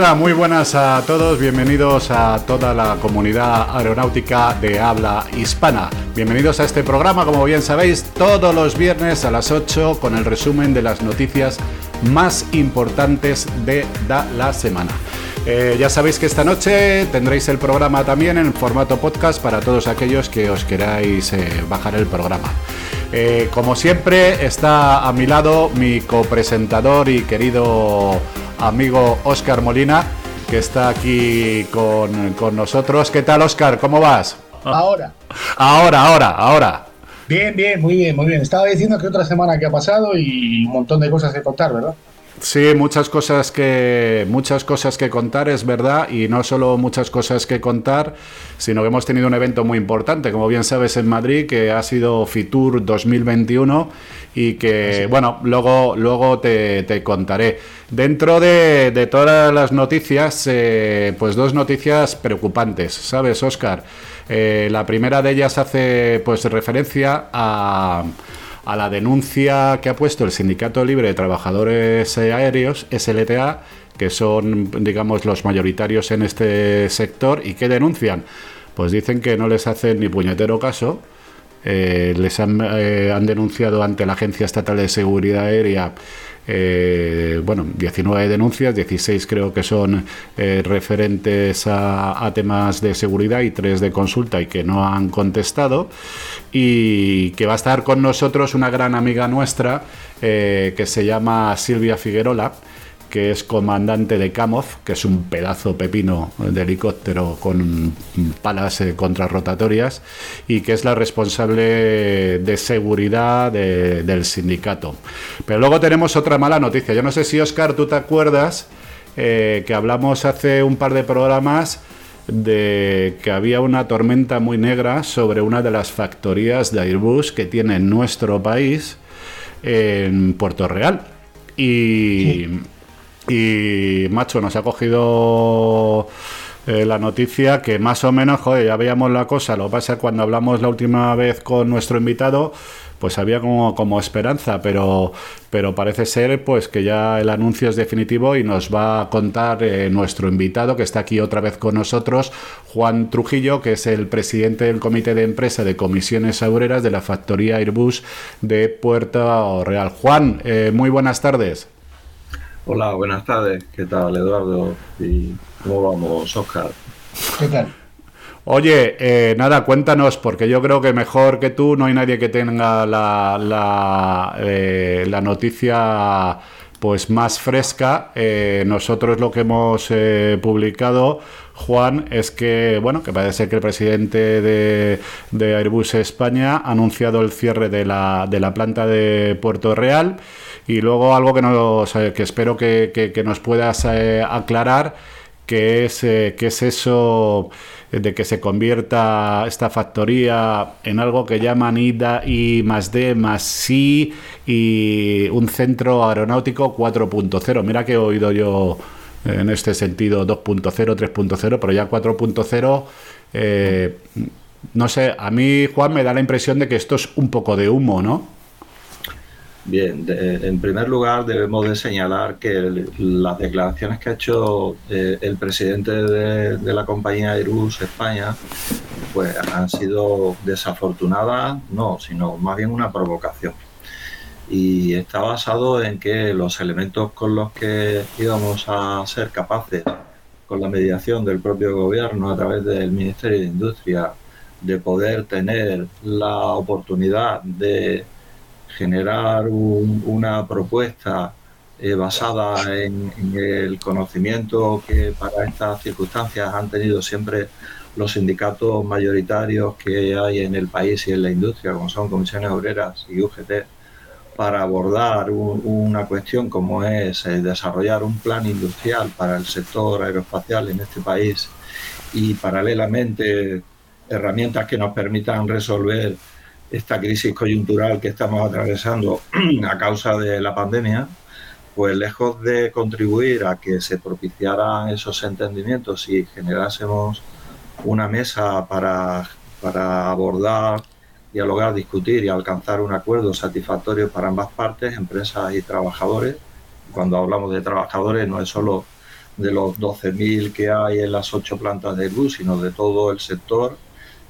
nada, muy buenas a todos, bienvenidos a toda la comunidad aeronáutica de habla hispana. Bienvenidos a este programa, como bien sabéis, todos los viernes a las 8 con el resumen de las noticias más importantes de la semana. Eh, ya sabéis que esta noche tendréis el programa también en formato podcast para todos aquellos que os queráis eh, bajar el programa. Eh, como siempre, está a mi lado mi copresentador y querido amigo Oscar Molina, que está aquí con, con nosotros. ¿Qué tal, Oscar? ¿Cómo vas? Ahora. Ahora, ahora, ahora. Bien, bien, muy bien, muy bien. Estaba diciendo que otra semana que ha pasado y un montón de cosas que contar, ¿verdad? Sí, muchas cosas que muchas cosas que contar es verdad y no solo muchas cosas que contar, sino que hemos tenido un evento muy importante, como bien sabes en Madrid, que ha sido Fitur 2021 y que bueno luego luego te, contaré. Dentro de, todas las noticias, eh, pues dos noticias preocupantes, sabes, Oscar. Eh, la primera de ellas hace pues referencia a a la denuncia que ha puesto el Sindicato Libre de Trabajadores Aéreos, SLTA, que son, digamos, los mayoritarios en este sector, y que denuncian. Pues dicen que no les hacen ni puñetero caso. Eh, les eh, han denunciado ante la Agencia Estatal de Seguridad Aérea eh, bueno, 19 denuncias, 16 creo que son eh, referentes a, temas de seguridad y 3 de consulta y que no han contestado. Y que va a estar con nosotros una gran amiga nuestra eh, que se llama Silvia Figuerola que es comandante de Camoz, que es un pedazo pepino de helicóptero con palas eh, contrarrotatorias, y que es la responsable de seguridad del sindicato. Pero luego tenemos otra mala noticia. Yo no sé si, Oscar, tú te acuerdas eh, que hablamos hace un par de programas de que había una tormenta muy negra sobre una de las factorías de Airbus que tiene nuestro país en Puerto Real. Y, y, macho, nos ha cogido eh, la noticia que más o menos, joder, ya veíamos la cosa. Lo que pasa cuando hablamos la última vez con nuestro invitado, pues había como, como esperanza, pero, pero parece ser pues que ya el anuncio es definitivo y nos va a contar eh, nuestro invitado que está aquí otra vez con nosotros, Juan Trujillo, que es el presidente del comité de empresa de comisiones aureras de la factoría Airbus de Puerto Real. Juan, eh, muy buenas tardes. Hola, buenas tardes. ¿Qué tal, Eduardo? ¿Y cómo vamos, Oscar? ¿Qué tal? Oye, eh, nada, cuéntanos, porque yo creo que mejor que tú no hay nadie que tenga la, la, eh, la noticia pues más fresca. Eh, nosotros lo que hemos publicado, Juan, es que bueno, que parece que el presidente de, de Airbus España ha anunciado el cierre de la, de la planta de Puerto Real. Y luego algo que, nos, que espero que, nos puedas eh, aclarar, que es, eh, que es eso de que se convierta esta factoría en algo que llaman IDA y más D más C y un centro aeronáutico 4.0. Mira que he oído yo en este sentido 2.0, 3.0, pero ya 4.0, eh, no sé, a mí Juan me da la impresión de que esto es un poco de humo, ¿no? Bien, en primer lugar debemos de señalar que las declaraciones que ha hecho eh, el presidente de, la compañía Airbus España pues han sido desafortunadas, no, sino más bien una provocación. Y está basado en que los elementos con los que íbamos a ser capaces, con la mediación del propio gobierno a través del Ministerio de Industria, de poder tener la oportunidad de generar una propuesta eh, basada en, el conocimiento que para estas circunstancias han tenido siempre los sindicatos mayoritarios que hay en el país y en la industria, como son comisiones obreras y UGT, para abordar una cuestión como es eh, desarrollar un plan industrial para el sector aeroespacial en este país y paralelamente herramientas que nos permitan resolver esta crisis coyuntural que estamos atravesando a causa de la pandemia, pues lejos de contribuir a que se propiciaran esos entendimientos y generásemos una mesa para, para abordar, dialogar, discutir y alcanzar un acuerdo satisfactorio para ambas partes, empresas y trabajadores. Cuando hablamos de trabajadores no es solo de los 12.000 que hay en las ocho plantas de Airbus, sino de todo el sector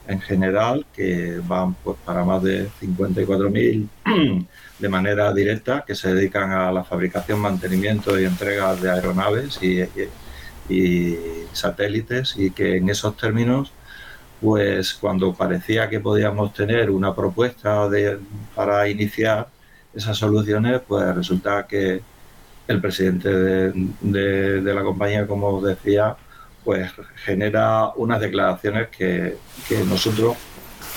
en general, que van pues, para más de 54.000 de manera directa, que se dedican a la fabricación, mantenimiento y entrega de aeronaves y, satélites, y que en esos términos, pues cuando parecía que podíamos tener una propuesta de, para iniciar esas soluciones, pues resulta que el presidente de, de la compañía, como os decía, pues genera unas declaraciones que, que nosotros,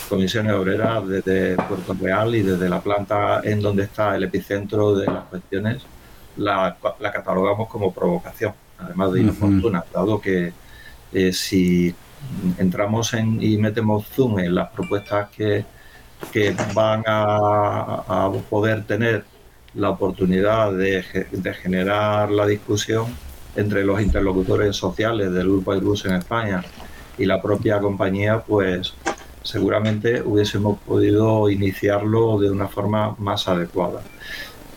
Comisiones Obreras, desde Puerto Real y desde la planta en donde está el epicentro de las cuestiones, la, catalogamos como provocación, además de inoportuna, dado que eh, si entramos en, y metemos zoom en las propuestas que, que van a, a, poder tener la oportunidad de, de generar la discusión, entre los interlocutores sociales del Grupo Airbus en España y la propia compañía, pues seguramente hubiésemos podido iniciarlo de una forma más adecuada.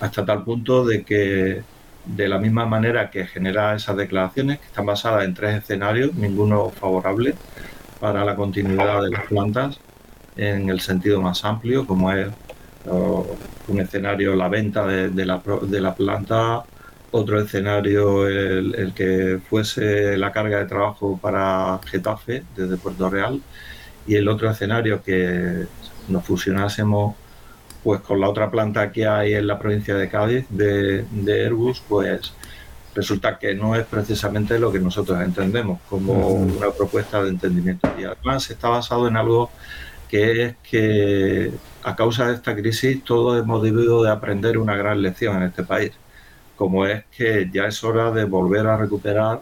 Hasta tal punto de que de la misma manera que genera esas declaraciones, que están basadas en tres escenarios, ninguno favorable para la continuidad de las plantas en el sentido más amplio, como es un escenario la venta de, la, de la planta otro escenario, el, que fuese la carga de trabajo para Getafe desde Puerto Real. Y el otro escenario que nos fusionásemos pues con la otra planta que hay en la provincia de Cádiz de, de Airbus, pues resulta que no es precisamente lo que nosotros entendemos como una propuesta de entendimiento. Y además está basado en algo que es que a causa de esta crisis todos hemos debido de aprender una gran lección en este país como es que ya es hora de volver a recuperar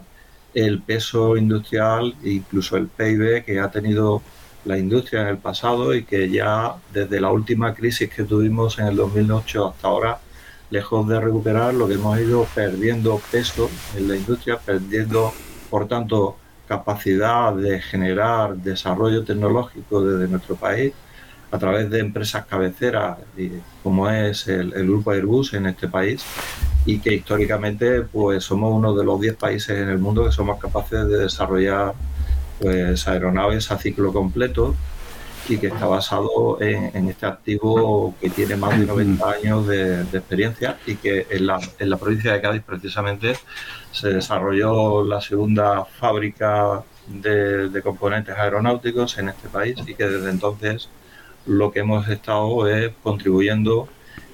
el peso industrial incluso el PIB que ha tenido la industria en el pasado y que ya desde la última crisis que tuvimos en el 2008 hasta ahora, lejos de recuperar, lo que hemos ido perdiendo peso en la industria, perdiendo, por tanto, capacidad de generar desarrollo tecnológico desde nuestro país a través de empresas cabeceras como es el, el grupo Airbus en este país y que históricamente pues somos uno de los 10 países en el mundo que somos capaces de desarrollar pues aeronaves a ciclo completo y que está basado en, este activo que tiene más de 90 años de, experiencia y que en la, en la, provincia de Cádiz precisamente se desarrolló la segunda fábrica de, de componentes aeronáuticos en este país y que desde entonces lo que hemos estado es contribuyendo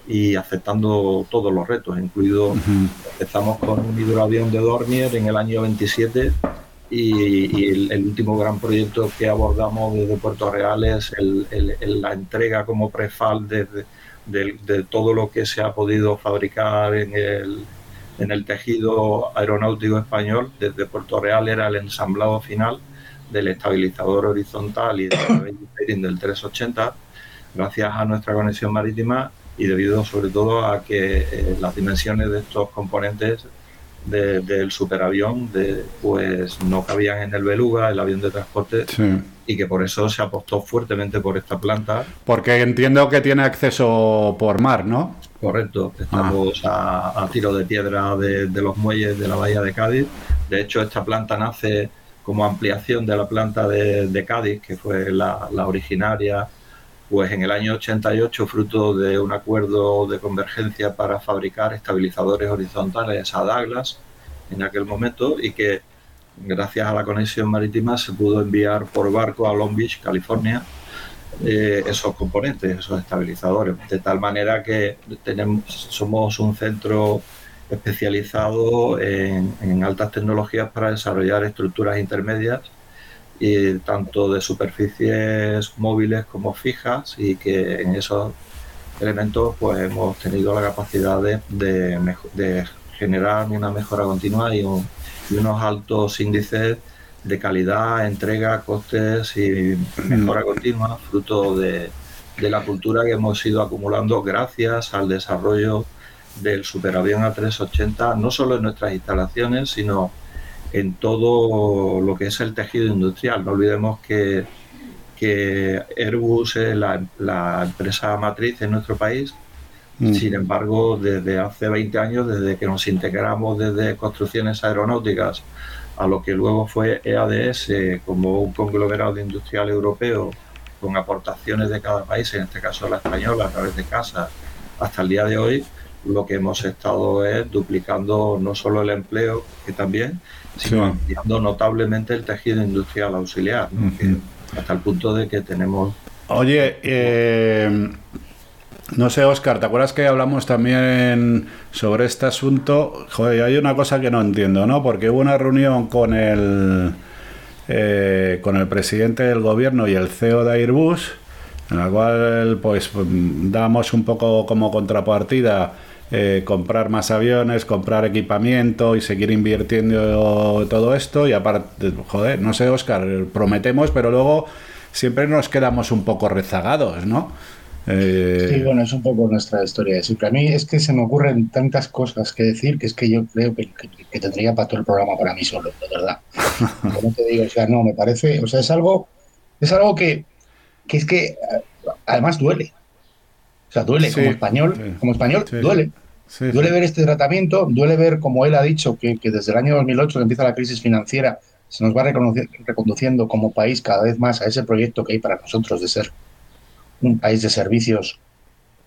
y aceptando todos los retos, incluido empezamos con un hidroavión de Dornier en el año 27 y, el, último gran proyecto que abordamos desde Puerto Real es la entrega como prefal de, de, todo lo que se ha podido fabricar en el, en el tejido aeronáutico español. Desde Puerto Real era el ensamblado final del estabilizador horizontal y del 380 gracias a nuestra conexión marítima y debido sobre todo a que eh, las dimensiones de estos componentes del superavión de, pues no cabían en el Beluga, el avión de transporte, y que por eso se apostó fuertemente por esta planta. Porque entiendo que tiene acceso por mar, ¿no? Correcto, estamos a, a, tiro de piedra de, los muelles de la bahía de Cádiz. De hecho, esta planta nace como ampliación de la planta de, Cádiz, que fue la, la originaria pues en el año 88, fruto de un acuerdo de convergencia para fabricar estabilizadores horizontales a Douglas en aquel momento y que gracias a la conexión marítima se pudo enviar por barco a Long Beach, California, eh, esos componentes, esos estabilizadores, de tal manera que tenemos, somos un centro especializado en altas tecnologías para desarrollar estructuras intermedias y tanto de superficies móviles como fijas y que en esos elementos pues hemos tenido la capacidad de, de, generar una mejora continua y, unos altos índices de calidad, entrega, costes y mejora continua, fruto de, de la cultura que hemos ido acumulando gracias al desarrollo del superavión A380, no solo en nuestras instalaciones, sino en todo lo que es el tejido industrial. No olvidemos que, que Airbus es la, empresa matriz en nuestro país Mm. Sin embargo, desde hace 20 años, desde que nos integramos desde construcciones aeronáuticas a lo que luego fue EADS como un conglomerado industrial europeo con aportaciones de cada país, en este caso la española a través de casa, hasta el día de hoy, lo que hemos estado es duplicando no solo el empleo, que también, sino ampliando notablemente el tejido industrial auxiliar, hasta el punto de que tenemos... Oye, eh, no sé, Oscar, ¿te acuerdas que hablamos también sobre este asunto? Joder, hay una cosa que no entiendo, ¿no? Porque hubo una reunión con el, eh, con el presidente del gobierno y el CEO de Airbus, en la cual, pues, damos un poco como contrapartida eh, comprar más aviones, comprar equipamiento y seguir invirtiendo todo esto. Y aparte, joder, no sé, Oscar, prometemos, pero luego siempre nos quedamos un poco rezagados, ¿no? Eh, sí, bueno, es un poco nuestra historia de siempre. A mí es que se me ocurren tantas cosas que decir que es que yo creo que, tendría para todo el programa para mí solo, de verdad. Como te digo, o sea, no, me parece, o sea, es algo, es algo que, es que además duele. O sea, duele como español, como español, duele. duele ver este tratamiento, duele ver, como él ha dicho, que, desde el año 2008 que empieza la crisis financiera, se nos va reconduciendo como país cada vez más a ese proyecto que hay para nosotros de ser un país de servicios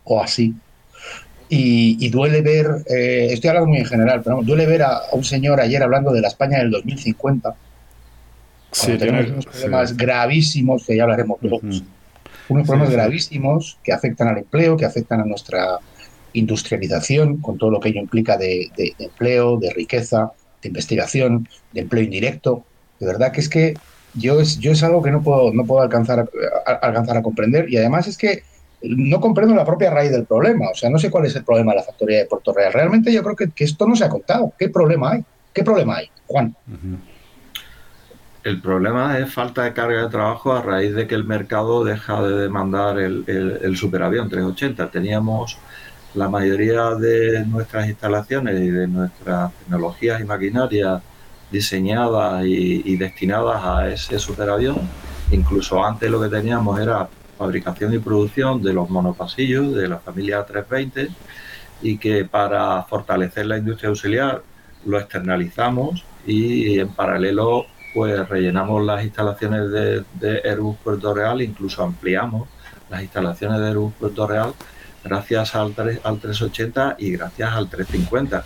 o así. Y, duele ver, eh, estoy hablando muy en general, pero duele ver a, un señor ayer hablando de la España del 2050. Sí, tenemos unos problemas gravísimos, que ya hablaremos luego. Unos problemas gravísimos que afectan al empleo, que afectan a nuestra industrialización, con todo lo que ello implica de, de empleo, de riqueza, de investigación, de empleo indirecto. De verdad que es que yo es, yo es algo que no puedo, no puedo alcanzar, a, alcanzar a comprender y además es que no comprendo la propia raíz del problema. O sea, no sé cuál es el problema de la factoría de Puerto Real. Realmente yo creo que, esto no se ha contado. ¿Qué problema hay? ¿Qué problema hay, Juan? El problema es falta de carga de trabajo a raíz de que el mercado deja de demandar el, el, el superavión 380. Teníamos la mayoría de nuestras instalaciones y de nuestras tecnologías y maquinarias diseñadas y, destinadas a ese superavión. Incluso antes lo que teníamos era fabricación y producción de los monopasillos de la familia 320 y que para fortalecer la industria auxiliar lo externalizamos y en paralelo pues rellenamos las instalaciones de, Airbus Puerto Real, incluso ampliamos las instalaciones de Airbus Puerto Real gracias al, al 380 y gracias al 350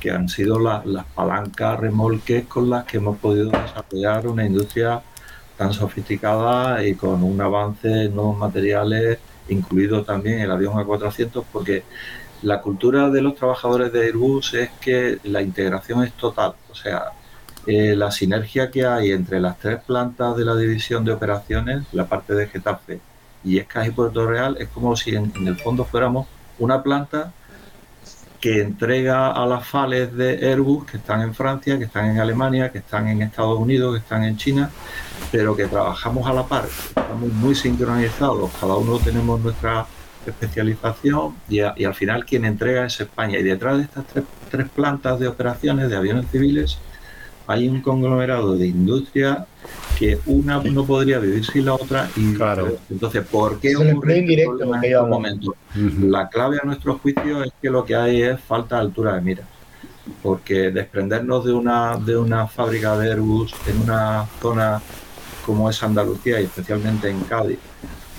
que han sido las palancas remolques con las que hemos podido desarrollar una industria tan sofisticada y con un avance en nuevos materiales, incluido también el avión A400, porque la cultura de los trabajadores de Airbus es que la integración es total, o sea, eh, la sinergia que hay entre las tres plantas de la división de operaciones, la parte de Getafe y Escas y Puerto Real, es como si en el fondo fuéramos una planta que entrega a las FALES de Airbus que están en Francia, que están en Alemania, que están en Estados Unidos, que están en China, pero que trabajamos a la par, estamos muy sincronizados, cada uno tenemos nuestra especialización y, al final quien entrega es España. Y detrás de estas tres plantas de operaciones de aviones civiles hay un conglomerado de industria que una no podría vivir sin la otra y claro. entonces ¿por qué un indirecto en este momento? La clave a nuestro juicio es que lo que hay es falta de altura de mira porque desprendernos de una de una fábrica de Airbus en una zona como es Andalucía y especialmente en Cádiz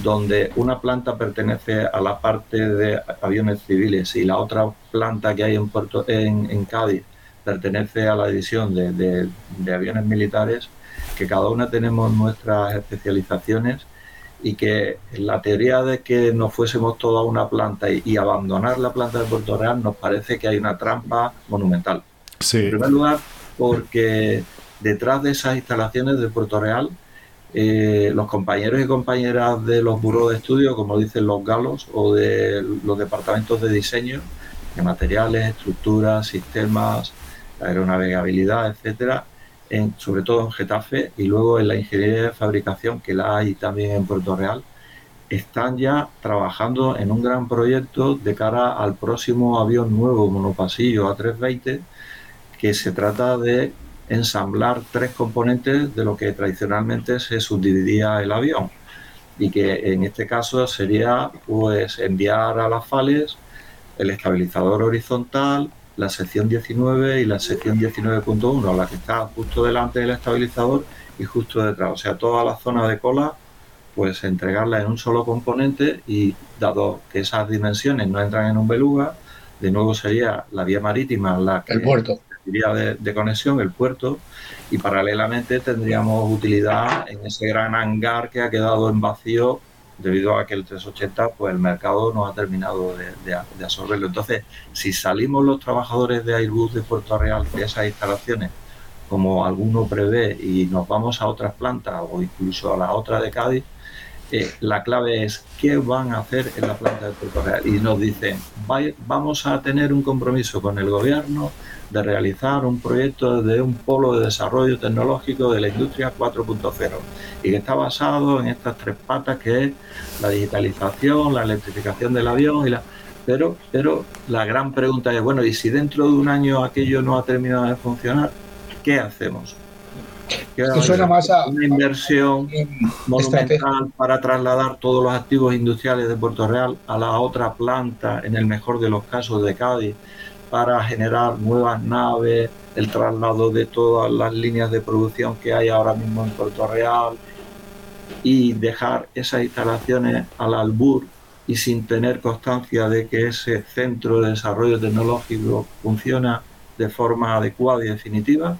donde una planta pertenece a la parte de aviones civiles y la otra planta que hay en Puerto en, en Cádiz pertenece a la división de, aviones militares, que cada una tenemos nuestras especializaciones y que la teoría de que nos fuésemos toda una planta y, abandonar la planta de Puerto Real nos parece que hay una trampa monumental. En primer lugar, porque detrás de esas instalaciones de Puerto Real, eh, los compañeros y compañeras de los buros de estudio, como dicen los galos, o de los departamentos de diseño, de materiales, estructuras, sistemas, aeronavegabilidad, etcétera, sobre todo en Getafe y luego en la ingeniería de fabricación, que la hay también en Puerto Real, están ya trabajando en un gran proyecto de cara al próximo avión nuevo monopasillo A320, que se trata de ensamblar tres componentes de lo que tradicionalmente se subdividía el avión y que en este caso sería pues enviar a las FALES el estabilizador horizontal, la sección 19 y la sección 19.1, la que está justo delante del estabilizador y justo detrás. O sea, toda la zona de cola, pues entregarla en un solo componente y dado que esas dimensiones no entran en un beluga, de nuevo sería la vía marítima la que el puerto. De, de conexión, el puerto, y paralelamente tendríamos utilidad en ese gran hangar que ha quedado en vacío debido a que el 380 pues el mercado no ha terminado de, absorberlo. Entonces, si salimos los trabajadores de Airbus de Puerto Real de esas instalaciones, como alguno prevé, y nos vamos a otras plantas o incluso a la otra de Cádiz, eh, la clave es qué van a hacer en la planta de Puerto Real. Y nos dicen, vamos a tener un compromiso con el gobierno de realizar un proyecto de un polo de desarrollo tecnológico de la industria 4.0 y que está basado en estas tres patas que es la digitalización, la electrificación del avión y la... Pero, pero la gran pregunta es, bueno, ¿y si dentro de un año aquello no ha terminado de funcionar? ¿Qué hacemos? Esto suena más a una inversión monumental para trasladar todos los activos industriales de Puerto Real a la otra planta, en el mejor de los casos de Cádiz, para generar nuevas naves, el traslado de todas las líneas de producción que hay ahora mismo en Puerto Real y dejar esas instalaciones al albur y sin tener constancia de que ese centro de desarrollo tecnológico funciona de forma adecuada y definitiva,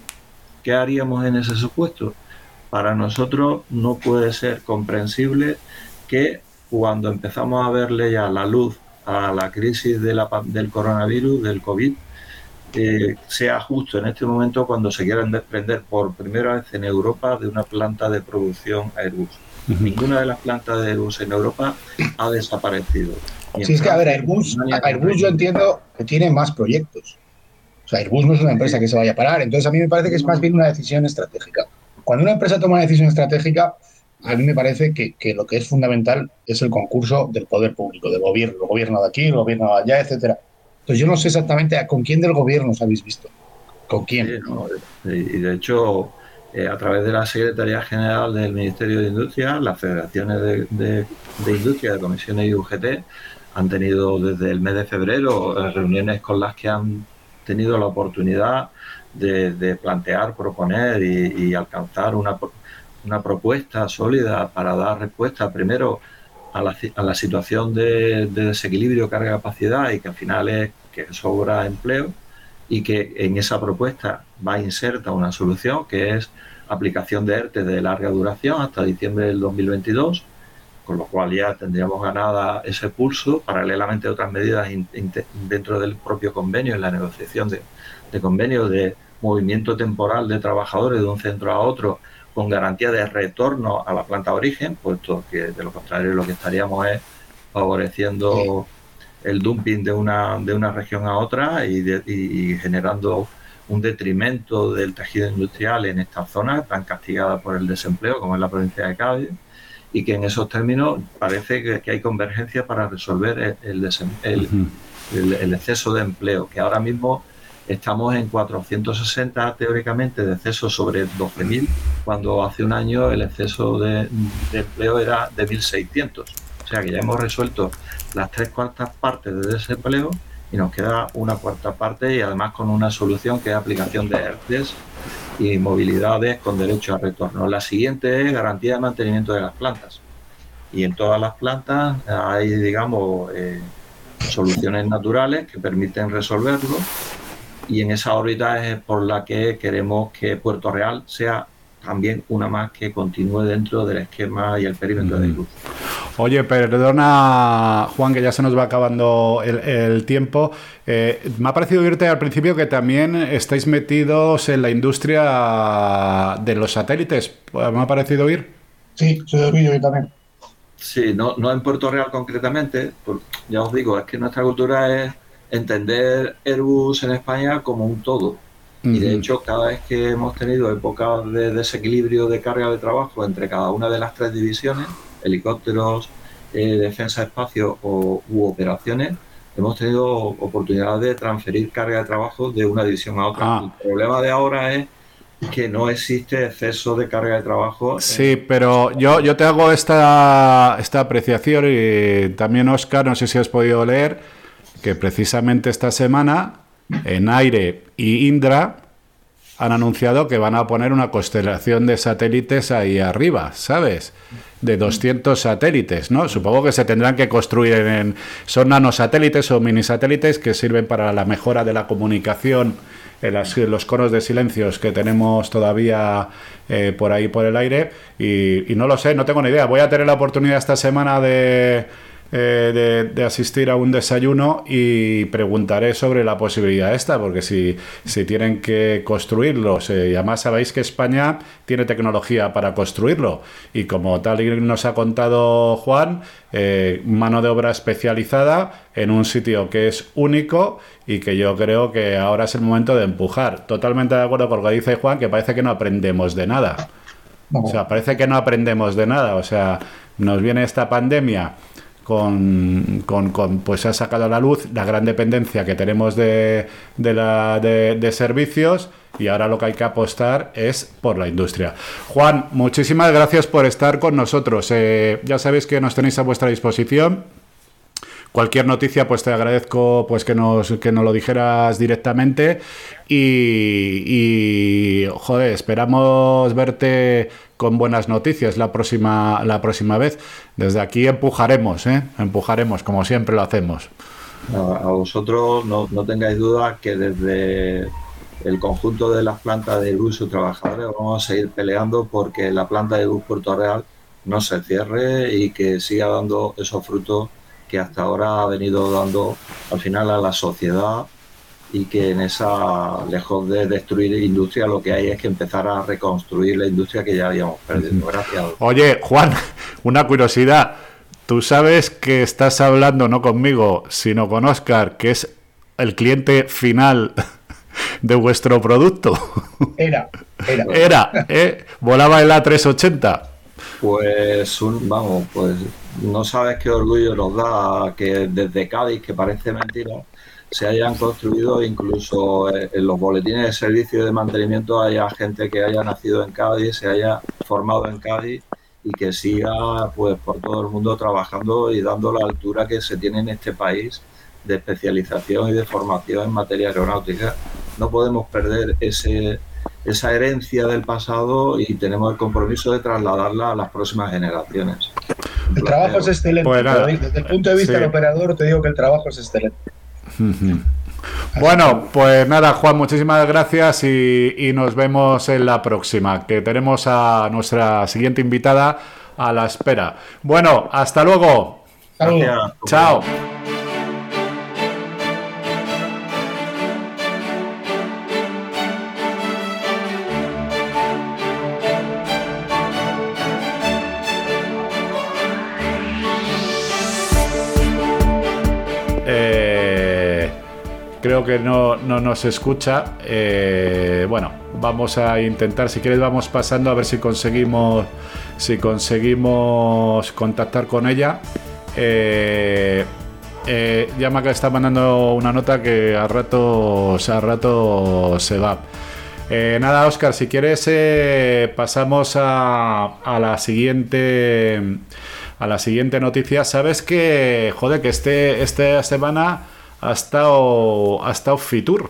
¿qué haríamos en ese supuesto? Para nosotros no puede ser comprensible que cuando empezamos a verle ya la luz a la crisis de la, del coronavirus, del COVID, eh, sea justo en este momento cuando se quieran desprender por primera vez en Europa de una planta de producción Airbus. Ninguna de las plantas de Airbus en Europa ha desaparecido. Sí, es que, a ver, Airbus, Airbus yo entiendo que tiene más proyectos. O sea, Airbus no es una empresa que se vaya a parar. Entonces, a mí me parece que es más bien una decisión estratégica. Cuando una empresa toma una decisión estratégica, a mí me parece que, lo que es fundamental es el concurso del poder público, del gobierno, el gobierno de aquí, el gobierno de allá, etcétera. Entonces yo no sé exactamente con quién del gobierno os habéis visto. ¿Con quién? y de hecho, eh, a través de la Secretaría General del Ministerio de Industria, las federaciones de, industria, de comisiones y UGT, han tenido desde el mes de febrero eh, reuniones con las que han tenido la oportunidad de, plantear, proponer y, y alcanzar una, una propuesta sólida para dar respuesta primero a la, a la situación de, desequilibrio carga-capacidad y que al final es que sobra empleo y que en esa propuesta va inserta una solución que es aplicación de ERTE de larga duración hasta diciembre del 2022, con lo cual ya tendríamos ganada ese pulso, paralelamente a otras medidas dentro del propio convenio, en la negociación de, de convenios de movimiento temporal de trabajadores de un centro a otro con garantía de retorno a la planta de origen, puesto que de lo contrario lo que estaríamos es favoreciendo el dumping de una, de una región a otra y, generando un detrimento del tejido industrial en esta zona tan castigada por el desempleo como es la provincia de Cádiz y que en esos términos parece que, hay convergencia para resolver el, el, el, exceso de empleo que ahora mismo Estamos en 460 teóricamente de exceso sobre 12.000, cuando hace un año el exceso de, empleo era de 1.600. O sea que ya hemos resuelto las tres cuartas partes de desempleo y nos queda una cuarta parte y además con una solución que es aplicación de ERTES y movilidades con derecho a retorno. La siguiente es garantía de mantenimiento de las plantas. Y en todas las plantas hay, digamos, eh, soluciones naturales que permiten resolverlo y en esa órbita es por la que queremos que Puerto Real sea también una más que continúe dentro del esquema y el perímetro de luz. Oye, perdona, Juan, que ya se nos va acabando el, tiempo. Eh, me ha parecido oírte al principio que también estáis metidos en la industria de los satélites. ¿Me ha parecido oír? Sí, se he oído yo también. Sí, no, no en Puerto Real concretamente. ya os digo, es que nuestra cultura es entender Airbus en España como un todo. Y de hecho, cada vez que hemos tenido épocas de desequilibrio de carga de trabajo entre cada una de las tres divisiones, helicópteros, eh, defensa espacio o, u operaciones, hemos tenido oportunidad de transferir carga de trabajo de una división a otra. Ah. El problema de ahora es que no existe exceso de carga de trabajo. Sí, pero yo, yo te hago esta, esta apreciación y también Oscar, no sé si has podido leer que precisamente esta semana en Aire y Indra han anunciado que van a poner una constelación de satélites ahí arriba, ¿sabes? De 200 satélites, ¿no? Supongo que se tendrán que construir en... Son nanosatélites o minisatélites que sirven para la mejora de la comunicación en, los conos de silencios que tenemos todavía eh, por ahí por el aire. y no lo sé, no tengo ni idea. Voy a tener la oportunidad esta semana de eh, de, asistir a un desayuno y preguntaré sobre la posibilidad esta, porque si, si tienen que construirlos, y además sabéis que España tiene tecnología para construirlo, y como tal nos ha contado Juan, eh, mano de obra especializada en un sitio que es único y que yo creo que ahora es el momento de empujar. Totalmente de acuerdo con lo que dice Juan, que parece que no aprendemos de nada. O sea, parece que no aprendemos de nada. O sea, nos viene esta pandemia con, con, pues ha sacado a la luz la gran dependencia que tenemos de, de, la, de, servicios y ahora lo que hay que apostar es por la industria. Juan, muchísimas gracias por estar con nosotros. Eh, ya sabéis que nos tenéis a vuestra disposición. Cualquier noticia, pues te agradezco pues que nos, que nos lo dijeras directamente. Y, joder, esperamos verte con buenas noticias la próxima, la próxima vez. Desde aquí empujaremos, ¿eh? empujaremos, como siempre lo hacemos. A, vosotros no, no, tengáis duda que desde el conjunto de las plantas de luz y trabajadores vamos a seguir peleando porque la planta de luz Puerto Real no se cierre y que siga dando esos frutos que hasta ahora ha venido dando al final a la sociedad y que en esa, lejos de destruir industria, lo que hay es que empezar a reconstruir la industria que ya habíamos perdido. Gracias. Oye, Juan, una curiosidad. Tú sabes que estás hablando no conmigo, sino con Oscar, que es el cliente final de vuestro producto. Era, era. Era, ¿eh? Volaba el A380. Pues, vamos, pues no sabes qué orgullo nos da que desde Cádiz, que parece mentira, se hayan construido incluso eh, en los boletines de servicio de mantenimiento haya gente que haya nacido en Cádiz, se haya formado en Cádiz y que siga pues por todo el mundo trabajando y dando la altura que se tiene en este país de especialización y de formación en materia aeronáutica. No podemos perder ese, esa herencia del pasado y tenemos el compromiso de trasladarla a las próximas generaciones. El trabajo es excelente. Pues desde el punto de vista del operador, te digo que el trabajo es excelente. Bueno, pues nada, Juan, muchísimas gracias y, nos vemos en la próxima, que tenemos a nuestra siguiente invitada a la espera. Bueno, hasta luego. Chao. Que no, nos escucha. Eh, bueno, vamos a intentar, si quieres vamos pasando a ver si conseguimos, si conseguimos contactar con ella. Eh, eh, está mandando una nota que a rato, a rato se va. nada, Oscar, si quieres pasamos a, a, la siguiente a la siguiente noticia. Sabes que, joder, que este, esta semana ha estado, ha estado Fitur.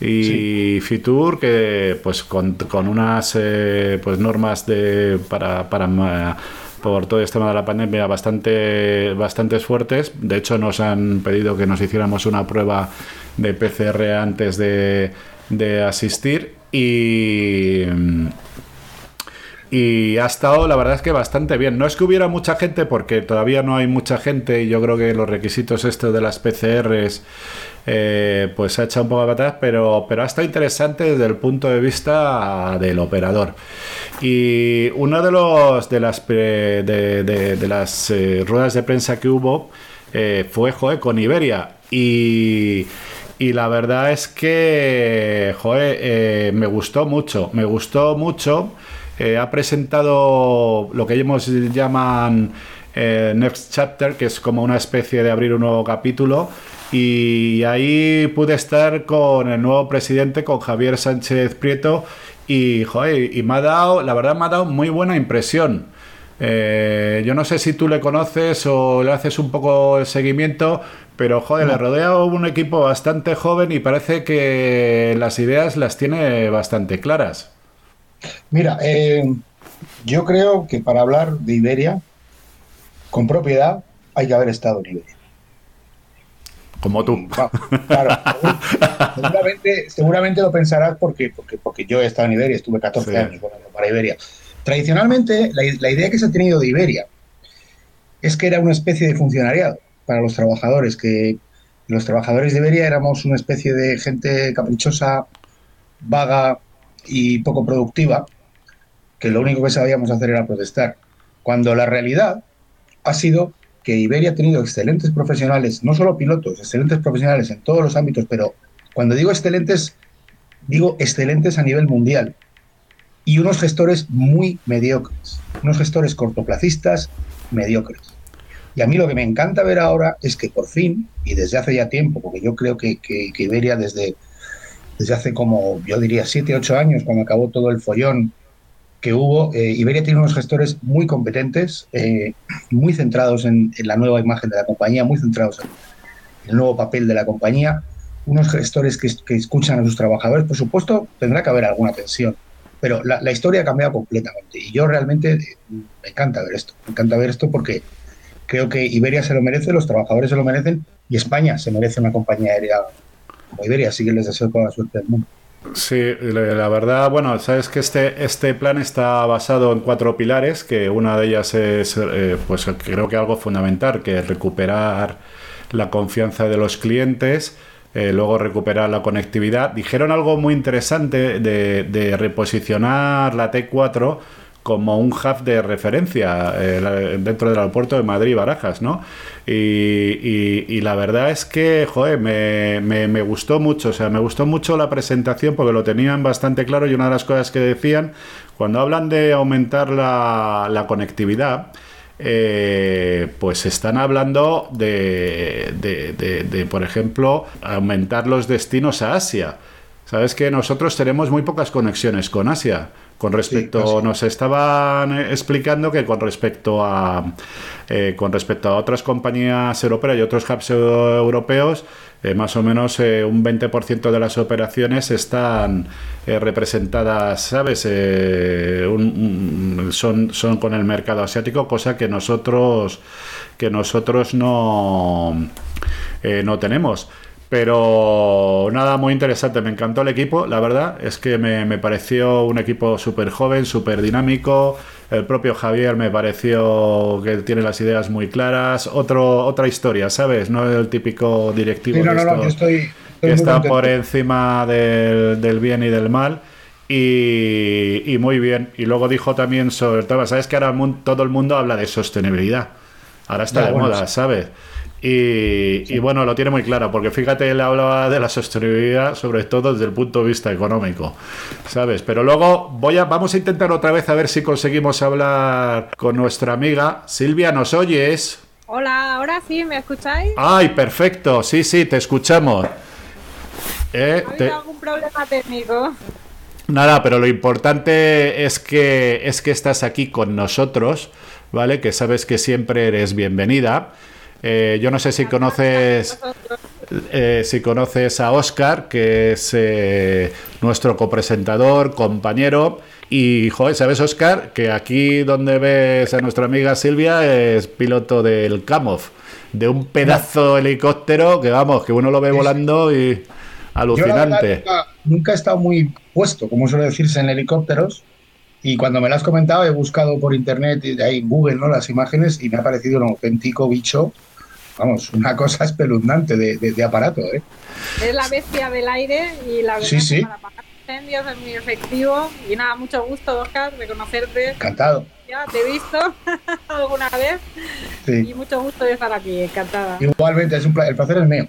Y Fitur, que pues con, unas eh, pues normas de para, para por todo este tema de la pandemia bastante bastantes fuertes. De hecho, nos han pedido que nos hiciéramos una prueba de PCR antes de, de asistir. Y y ha estado, la verdad es que bastante bien. No es que hubiera mucha gente, porque todavía no hay mucha gente, y yo creo que los requisitos estos de las PCRs, eh, pues ha echado un poco de atrás, pero, pero ha estado interesante desde el punto de vista del operador. Y una de, los, de las, de, las eh, ruedas de prensa que hubo eh, fue joe, con Iberia. Y. Y la verdad es que, joder, me gustó mucho, me gustó mucho eh, ha presentado lo que ellos llaman eh, Next Chapter, que es como una especie de abrir un nuevo capítulo. Y ahí pude estar con el nuevo presidente, con Javier Sánchez Prieto, y, joder, y me ha dado, la verdad me ha dado muy buena impresión. Eh, yo no sé si tú le conoces o le haces un poco el seguimiento, pero joder, le rodea un equipo bastante joven y parece que las ideas las tiene bastante claras. Mira, eh, yo creo que para hablar de Iberia con propiedad hay que haber estado en Iberia. Como tú. claro, seguramente, lo pensarás porque, porque, porque yo he estado en Iberia, estuve 14 años para Iberia. Tradicionalmente, la, idea que se ha tenido de Iberia es que era una especie de funcionariado para los trabajadores, que los trabajadores de Iberia éramos una especie de gente caprichosa, vaga y poco productiva, que lo único que sabíamos hacer era protestar. Cuando la realidad ha sido que Iberia ha tenido excelentes profesionales, no solo pilotos, excelentes profesionales en todos los ámbitos, pero cuando digo excelentes, digo excelentes a nivel mundial. Y unos gestores muy mediocres, unos gestores cortoplacistas mediocres. Y a mí lo que me encanta ver ahora es que por fin, y desde hace ya tiempo, porque yo creo que, Iberia desde, desde hace como, yo diría, siete, ocho años, cuando acabó todo el follón que hubo, eh, Iberia tiene unos gestores muy competentes, eh, muy centrados en, la nueva imagen de la compañía, muy centrados en el nuevo papel de la compañía, unos gestores que, escuchan a sus trabajadores. Por supuesto, tendrá que haber alguna tensión, pero la, historia ha cambiado completamente y yo realmente eh, me encanta ver esto, me encanta ver esto porque creo que Iberia se lo merece, los trabajadores se lo merecen y España se merece una compañía aérea como Iberia, así que les deseo toda la suerte del mundo. Sí, la verdad, bueno, sabes que este, este plan está basado en cuatro pilares, que una de ellas es, eh, pues creo que algo fundamental, que es recuperar la confianza de los clientes, eh, luego recuperar la conectividad. Dijeron algo muy interesante de, de reposicionar la T4 como un hub de referencia eh, dentro del aeropuerto de Madrid-Barajas, ¿no? Y, la verdad es que, joder, me, gustó mucho, o sea, me gustó mucho la presentación porque lo tenían bastante claro y una de las cosas que decían, cuando hablan de aumentar la, la conectividad, eh, pues están hablando de, de, por ejemplo, aumentar los destinos a Asia. Sabes que nosotros tenemos muy pocas conexiones con Asia. Con respecto, nos estaban explicando que con respecto a eh, con respecto a otras compañías europeas y otros hubs europeos, eh, más o menos eh, un 20% de las operaciones están representadas, ¿sabes? son, son con el mercado asiático, cosa que nosotros que nosotros no, no tenemos. Pero nada, muy interesante. Me encantó el equipo, la verdad. Es que me, pareció un equipo súper joven, súper dinámico. El propio Javier me pareció que tiene las ideas muy claras. Otro, otra historia, ¿sabes? No el típico directivo que está por encima del, bien y del mal. Y, muy bien. Y luego dijo también sobre todo, ¿sabes que ahora todo el mundo habla de sostenibilidad? Ahora está de moda, ¿sabes? Y, bueno, lo tiene muy claro, porque fíjate, él hablaba de la sostenibilidad, sobre todo desde el punto de vista económico, ¿sabes? Pero luego voy a, vamos a intentar otra vez a ver si conseguimos hablar con nuestra amiga. Silvia, ¿nos oyes? Hola, ahora sí, ¿me escucháis? Ay, perfecto, sí, sí, te escuchamos. ¿Eh? algún problema técnico? Nada, pero lo importante es que, es que estás aquí con nosotros, ¿vale? Que sabes que siempre eres bienvenida. Eh, yo no sé si conoces eh, si conoces a Oscar, que es eh, nuestro copresentador, compañero. Y, joder, ¿sabes, Oscar? Que aquí donde ves a nuestra amiga Silvia es piloto del Camof, de un pedazo de helicóptero que, vamos, que uno lo ve volando y alucinante. nunca, he estado muy puesto, como suele decirse, en helicópteros. Y cuando me lo has comentado, he buscado por internet y de ahí en Google ¿no? las imágenes y me ha parecido un auténtico bicho vamos, una cosa espeluznante de, aparato. ¿eh? Es la bestia del aire y la verdad para apagar incendios es muy efectivo. Y nada, mucho gusto, Oscar, de conocerte. Encantado. Ya te he visto alguna vez y mucho gusto de estar aquí, encantada. Igualmente, es un el placer es mío.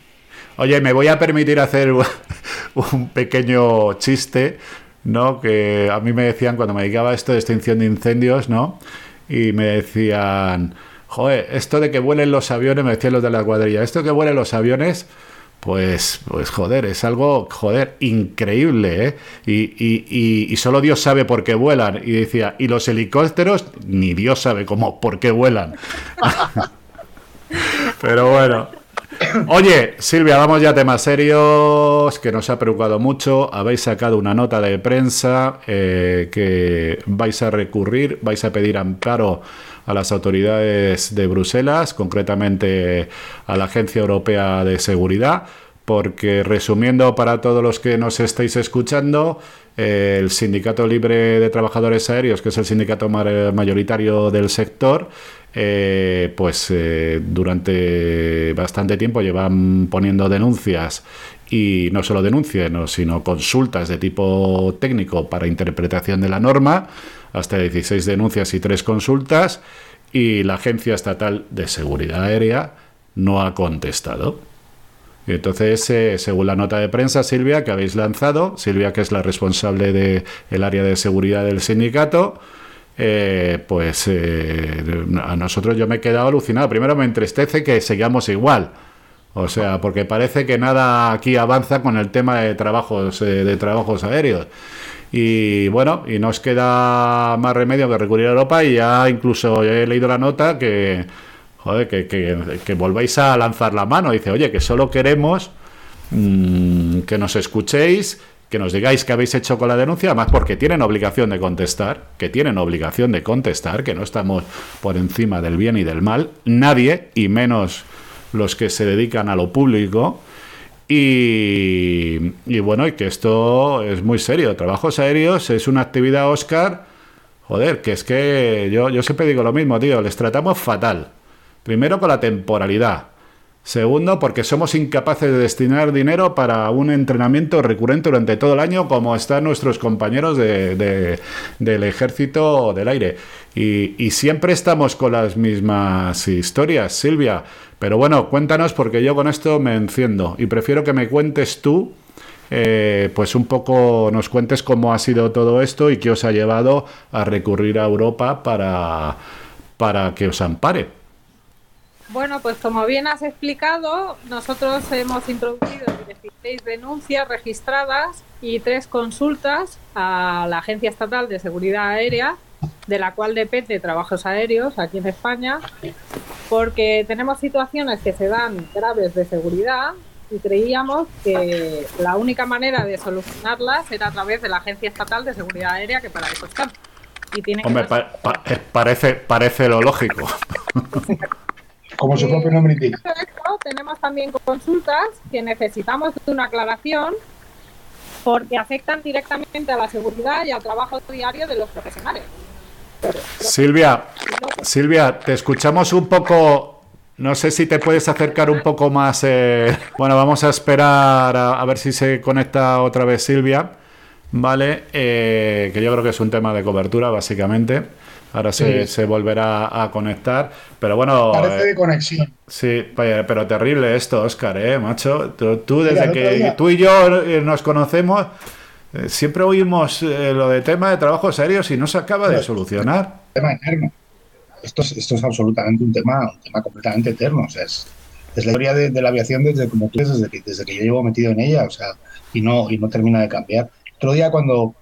Oye, me voy a permitir hacer un pequeño chiste, ¿no? Que a mí me decían cuando me dedicaba a esto de extinción de incendios, ¿no? Y me decían, joder, esto de que vuelen los aviones, me decían los de la cuadrilla, esto de que vuelen los aviones, pues, pues joder, es algo, joder, increíble, ¿eh? Y, y, solo Dios sabe por qué vuelan. Y decía, y los helicópteros, ni Dios sabe cómo, por qué vuelan. Pero bueno. Oye, Silvia, vamos ya a temas serios, que nos ha preocupado mucho. Habéis sacado una nota de prensa eh, que vais a recurrir, vais a pedir amparo a las autoridades de Bruselas, concretamente a la Agencia Europea de Seguridad, porque resumiendo para todos los que nos estáis escuchando, el Sindicato Libre de Trabajadores Aéreos, que es el sindicato mayoritario del sector, eh, pues eh, durante bastante tiempo llevan poniendo denuncias y no solo denuncias, sino consultas de tipo técnico para interpretación de la norma, hasta 16 denuncias y 3 consultas, y la Agencia Estatal de Seguridad Aérea no ha contestado. Entonces, eh, según la nota de prensa, Silvia, que habéis lanzado, Silvia, que es la responsable del área de seguridad del sindicato, eh, pues eh, a nosotros yo me he quedado alucinado. Primero me entristece que sigamos igual. O sea, porque parece que nada aquí avanza con el tema de trabajos, eh, de trabajos aéreos. Y bueno, y nos queda más remedio que recurrir a Europa y ya incluso he leído la nota que, joder, que, que, volváis a lanzar la mano. Dice, oye, que solo queremos mm, que nos escuchéis que nos digáis qué habéis hecho con la denuncia, además porque tienen obligación de contestar, que tienen obligación de contestar, que no estamos por encima del bien y del mal, nadie, y menos los que se dedican a lo público. Y, bueno, y que esto es muy serio. Trabajos aéreos es una actividad, Oscar. Joder, que es que yo, yo siempre digo lo mismo, tío, les tratamos fatal. Primero con la temporalidad. Segundo, porque somos incapaces de destinar dinero para un entrenamiento recurrente durante todo el año, como están nuestros compañeros de, del ejército del aire. Y, siempre estamos con las mismas historias, Silvia. Pero bueno, cuéntanos, porque yo con esto me enciendo y prefiero que me cuentes tú. Eh, pues un poco nos cuentes cómo ha sido todo esto y qué os ha llevado a recurrir a Europa para, para que os ampare. Bueno, pues como bien has explicado, nosotros hemos introducido 16 denuncias registradas y tres consultas a la Agencia Estatal de Seguridad Aérea, de la cual depende Trabajos Aéreos aquí en España, porque tenemos situaciones que se dan graves de seguridad y creíamos que la única manera de solucionarlas era a través de la Agencia Estatal de Seguridad Aérea, que para eso está. Y Hombre, parece, parece lo lógico. Como su propio nombre indica. Tenemos también consultas que necesitamos una aclaración porque afectan directamente a la seguridad y al trabajo diario de los profesionales. Silvia, Silvia, te escuchamos un poco. No sé si te puedes acercar un poco más. Eh, bueno, vamos a esperar a, ver si se conecta otra vez Silvia. Vale, eh, que yo creo que es un tema de cobertura, básicamente. Ahora se, se, volverá a conectar. Pero bueno. Parece de conexión. Sí, pero terrible esto, Oscar, ¿eh, macho? Tú, desde que tú y yo eh, nos conocemos, eh, siempre oímos lo de tema de trabajo serios y no se acaba de solucionar. Tema eterno. Esto es, esto es absolutamente un tema, un tema completamente eterno. O sea, es, es la historia de, la aviación desde como tú desde que, desde que yo llevo metido en ella, o sea, y no, y no termina de cambiar. Otro día cuando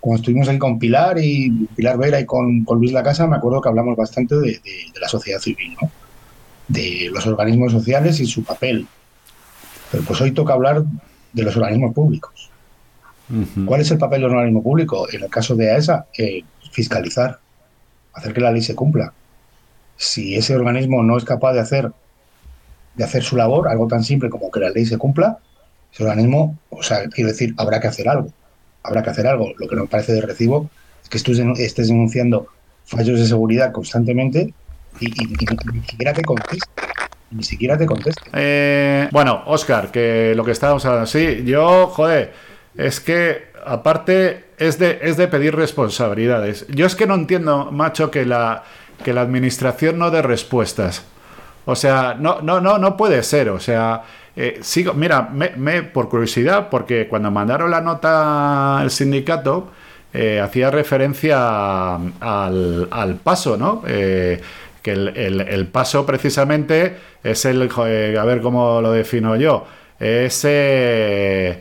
cuando estuvimos ahí con Pilar y Pilar Vera y con, con Luis Casa, me acuerdo que hablamos bastante de, la sociedad civil, ¿no? de los organismos sociales y su papel. Pero pues hoy toca hablar de los organismos públicos. ¿Cuál es el papel del organismo público? En el caso de AESA, eh, fiscalizar, hacer que la ley se cumpla. Si ese organismo no es capaz de hacer, de hacer su labor, algo tan simple como que la ley se cumpla, ese organismo, o sea, quiero decir, habrá que hacer algo habrá que hacer algo. Lo que no me parece de recibo es que tú estés denunciando fallos de seguridad constantemente y, ni siquiera te conteste. Ni siquiera te conteste. Eh, bueno, Oscar, que lo que estábamos hablando, sí, yo, joder, es que aparte es de, es de pedir responsabilidades. Yo es que no entiendo, macho, que la, que la administración no dé respuestas. O sea, no, no, no, no puede ser. O sea, eh, sigo, mira, me, por curiosidad, porque cuando mandaron la nota al sindicato, eh, hacía referencia al, paso, ¿no? Eh, que el, paso precisamente es el, a ver cómo lo defino yo, es el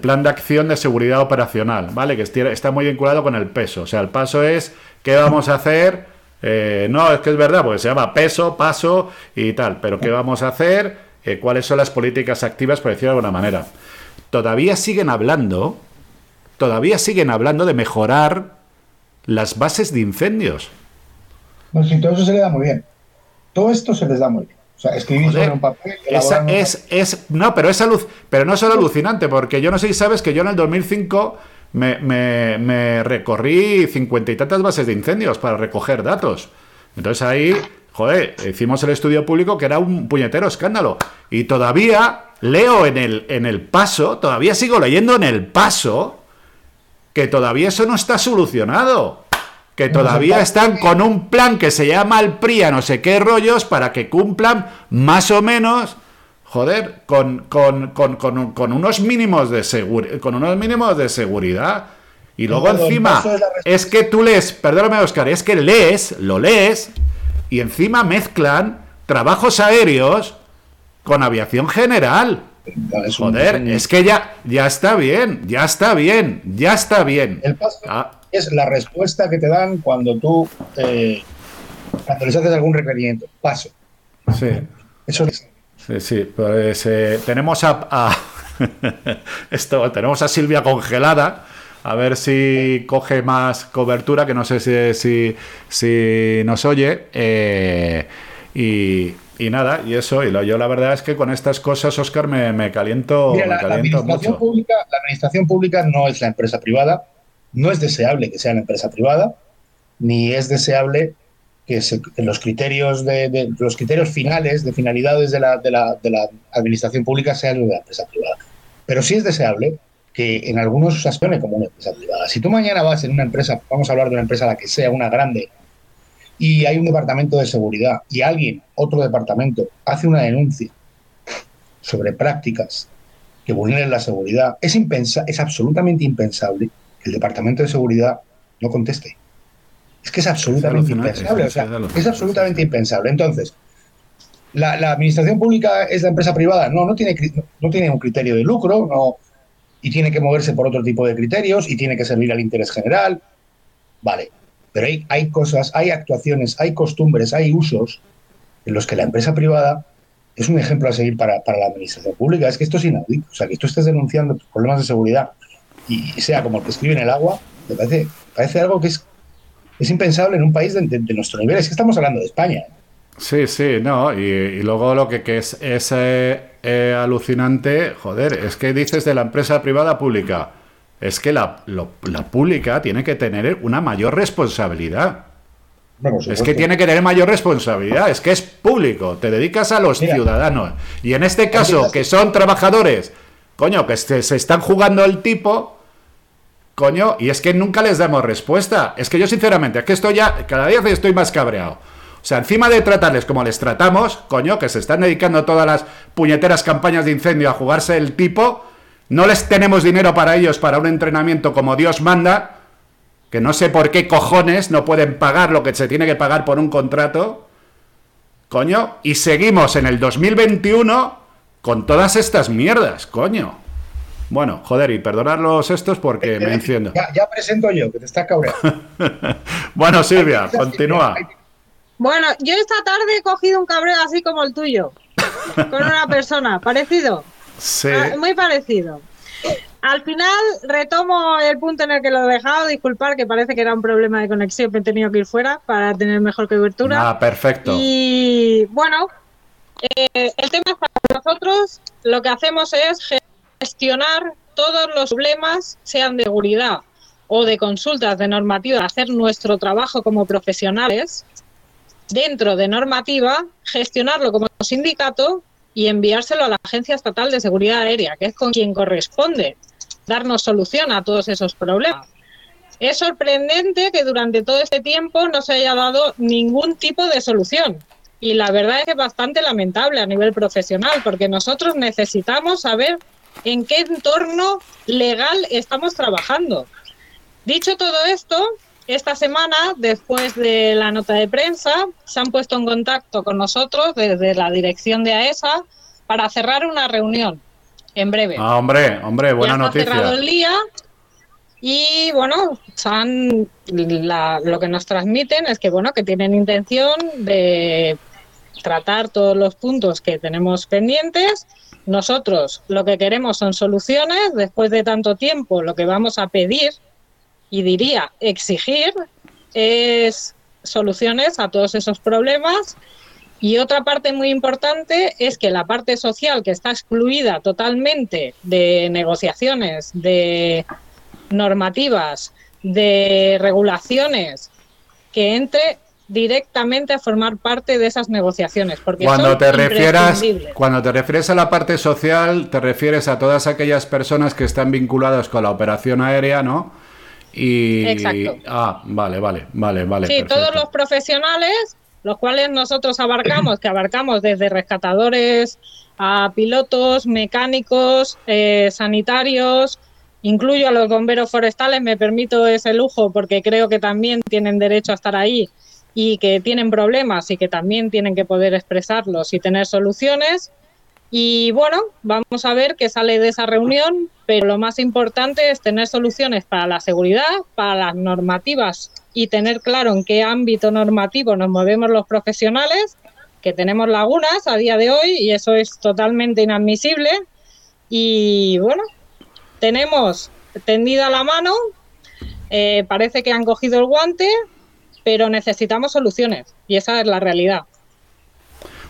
plan de acción de seguridad operacional, ¿vale? Que está muy vinculado con el peso. O sea, el paso es qué vamos a hacer. Eh, no, es que es verdad, porque se llama peso, paso y tal. Pero qué vamos a hacer, cuáles son las políticas activas, por decirlo de alguna manera. Todavía siguen hablando, todavía siguen hablando de mejorar las bases de incendios. No, sí, todo eso se le da muy bien. Todo esto se les da muy bien. O sea, escribir sobre un papel. es, es, no, pero es luz pero no solo alucinante, porque yo no sé si sabes que yo en el 2005 me, me, me recorrí cincuenta y tantas bases de incendios para recoger datos. Entonces ahí, joder, hicimos el estudio público que era un puñetero escándalo. Y todavía leo en el, en el paso, todavía sigo leyendo en el paso, que todavía eso no está solucionado que todavía están con un plan que se llama el PRIA, no sé qué rollos, para que cumplan más o menos, joder, con, con, unos mínimos de seguridad, con unos mínimos de seguridad. Y luego encima, es que tú lees, perdóname Oscar, es que lees, lo lees, y encima mezclan trabajos aéreos con aviación general. Joder, es que ya, ya está bien, ya está bien, ya está bien. El ah, es la respuesta que te dan cuando tú, eh, cuando les haces algún requerimiento. Paso. Sí. Eso es. Sí, sí. Pues eh, tenemos a, esto, tenemos a Silvia congelada. A ver si coge más cobertura, que no sé si, si, si nos oye. Eh, y, y, nada, y eso, y lo, yo la verdad es que con estas cosas, Oscar, me, me caliento, la, administración Pública, la administración pública no es la empresa privada, no es deseable que sea la empresa privada, ni es deseable que, los criterios de, los criterios finales de finalidades de la, de la, de la administración pública sean los de la empresa privada. Pero sí es deseable que en algunos se como una empresa privada. Si tú mañana vas en una empresa, vamos a hablar de una empresa la que sea, una grande, y hay un departamento de seguridad y alguien, otro departamento, hace una denuncia sobre prácticas que vulneren la seguridad, es, impensa es absolutamente impensable el Departamento de Seguridad no conteste. Es que es absolutamente impensable. es absolutamente impensable. Entonces, ¿la, administración pública es la empresa privada? No, no tiene, no tiene un criterio de lucro no, y tiene que moverse por otro tipo de criterios y tiene que servir al interés general. Vale, pero hay, hay cosas, hay actuaciones, hay costumbres, hay usos en los que la empresa privada es un ejemplo a seguir para, para la administración pública. Es que esto es inaudito. O sea, que tú estés denunciando problemas de seguridad y sea como el que escribe en el agua, me parece, parece algo que es, es impensable en un país de, nuestro nivel. Es que estamos hablando de España. Sí, sí, no, y, luego lo que, es, es eh, eh, alucinante, joder, es que dices de la empresa privada pública, es que la, la pública tiene que tener una mayor responsabilidad. es que tiene que tener mayor responsabilidad, es que es público, te dedicas a los ciudadanos. Y en este caso, que son trabajadores coño, que se, se están jugando el tipo, coño, y es que nunca les damos respuesta. Es que yo, sinceramente, es que estoy ya, cada día estoy más cabreado. O sea, encima de tratarles como les tratamos, coño, que se están dedicando todas las puñeteras campañas de incendio a jugarse el tipo, no les tenemos dinero para ellos para un entrenamiento como Dios manda, que no sé por qué cojones no pueden pagar lo que se tiene que pagar por un contrato, coño, y seguimos en el 2021 con todas estas mierdas, coño. Bueno, joder, y perdonarlos estos porque me enciendo. Ya, presento yo, que te está cabreando. bueno, Silvia, continúa. Bueno, yo esta tarde he cogido un cabreo así como el tuyo, con una persona, parecido. Sí. Ah, muy parecido. Al final retomo el punto en el que lo he dejado, disculpar que parece que era un problema de conexión, he tenido que ir fuera para tener mejor cobertura. Ah, perfecto. Y bueno, eh, el tema es para nosotros, lo que hacemos es gestionar todos los problemas, sean de seguridad o de consultas de normativa, hacer nuestro trabajo como profesionales dentro de normativa, gestionarlo como sindicato y enviárselo a la Agencia Estatal de Seguridad Aérea, que es con quien corresponde darnos solución a todos esos problemas. Es sorprendente que durante todo este tiempo no se haya dado ningún tipo de solución y la verdad es que es bastante lamentable a nivel profesional porque nosotros necesitamos saber en qué entorno legal estamos trabajando. Dicho todo esto, esta semana, después de la nota de prensa, se han puesto en contacto con nosotros desde la dirección de AESA para cerrar una reunión en breve. Ah, hombre, hombre, buena ya noticia. cerrado el día y bueno, lo que nos transmiten es que bueno, que tienen intención de tratar todos los puntos que tenemos pendientes. Nosotros lo que queremos son soluciones. Después de tanto tiempo, lo que vamos a pedir y diría exigir es soluciones a todos esos problemas. Y otra parte muy importante es que la parte social que está excluida totalmente de negociaciones, de normativas, de regulaciones, que entre directamente a formar parte de esas negociaciones. Porque cuando te refieras cuando te refieres a la parte social, te refieres a todas aquellas personas que están vinculadas con la operación aérea, ¿no? Y Exacto. ah, vale, vale, vale, vale. Sí, todos los profesionales, los cuales nosotros abarcamos, que abarcamos desde rescatadores a pilotos, mecánicos, eh, sanitarios, incluyo a los bomberos forestales, me permito ese lujo porque creo que también tienen derecho a estar ahí y que tienen problemas y que también tienen que poder expresarlos y tener soluciones. Y bueno, vamos a ver qué sale de esa reunión, pero lo más importante es tener soluciones para la seguridad, para las normativas y tener claro en qué ámbito normativo nos movemos los profesionales, que tenemos lagunas a día de hoy y eso es totalmente inadmisible. Y bueno, tenemos tendida la mano, eh, parece que han cogido el guante, pero necesitamos soluciones y esa es la realidad.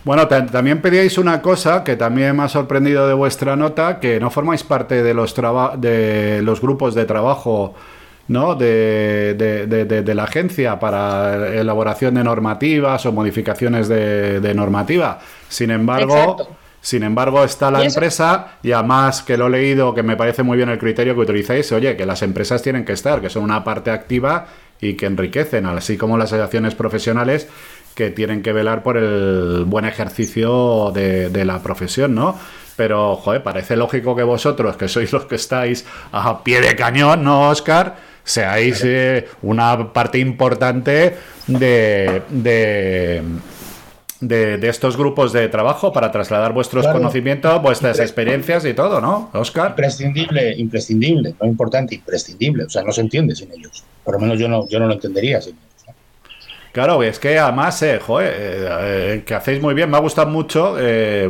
Bueno, también pedíais una cosa que también me ha sorprendido de vuestra nota, que no formáis parte de los, de los grupos de trabajo ¿no? De, de, la agencia para elaboración de normativas o modificaciones de, normativa. Sin embargo, sin embargo, está la empresa y además que lo he leído, que me parece muy bien el criterio que utilizáis, oye, que las empresas tienen que estar, que son una parte activa y que enriquecen, así como las asociaciones profesionales que tienen que velar por el buen ejercicio de, la profesión, ¿no? Pero, joder, parece lógico que vosotros, que sois los que estáis a pie de cañón, ¿no, Oscar? Seáis eh, una parte importante de, de, de, estos grupos de trabajo para trasladar vuestros conocimientos, vuestras experiencias y todo, ¿no, Oscar? Imprescindible, imprescindible, no importante, imprescindible. O sea, no se entiende sin ellos. Por lo menos yo no, yo no lo entendería sin ellos. Claro, es que además, eh, joder, eh, eh, que hacéis muy bien, me ha gustado mucho,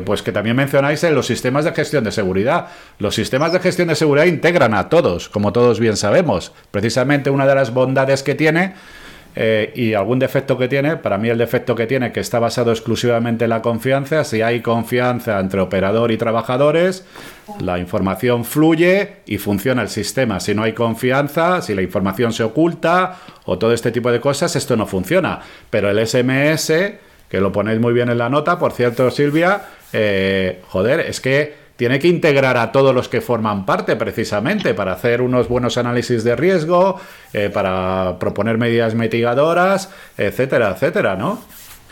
pues que también mencionáis en los sistemas de gestión de seguridad. Los sistemas de gestión de seguridad integran a todos, como todos bien sabemos. Precisamente una de las bondades que tiene eh, y algún defecto que tiene, para mí el defecto que tiene que está basado exclusivamente en la confianza, si hay confianza entre operador y trabajadores, la información fluye y funciona el sistema. Si no hay confianza, si la información se oculta o todo este tipo de cosas, esto no funciona. Pero el SMS, que lo ponéis muy bien en la nota, por cierto, Silvia, eh, joder, es que tiene que integrar a todos los que forman parte precisamente para hacer unos buenos análisis de riesgo, eh, para proponer medidas mitigadoras, etcétera, etcétera, ¿no?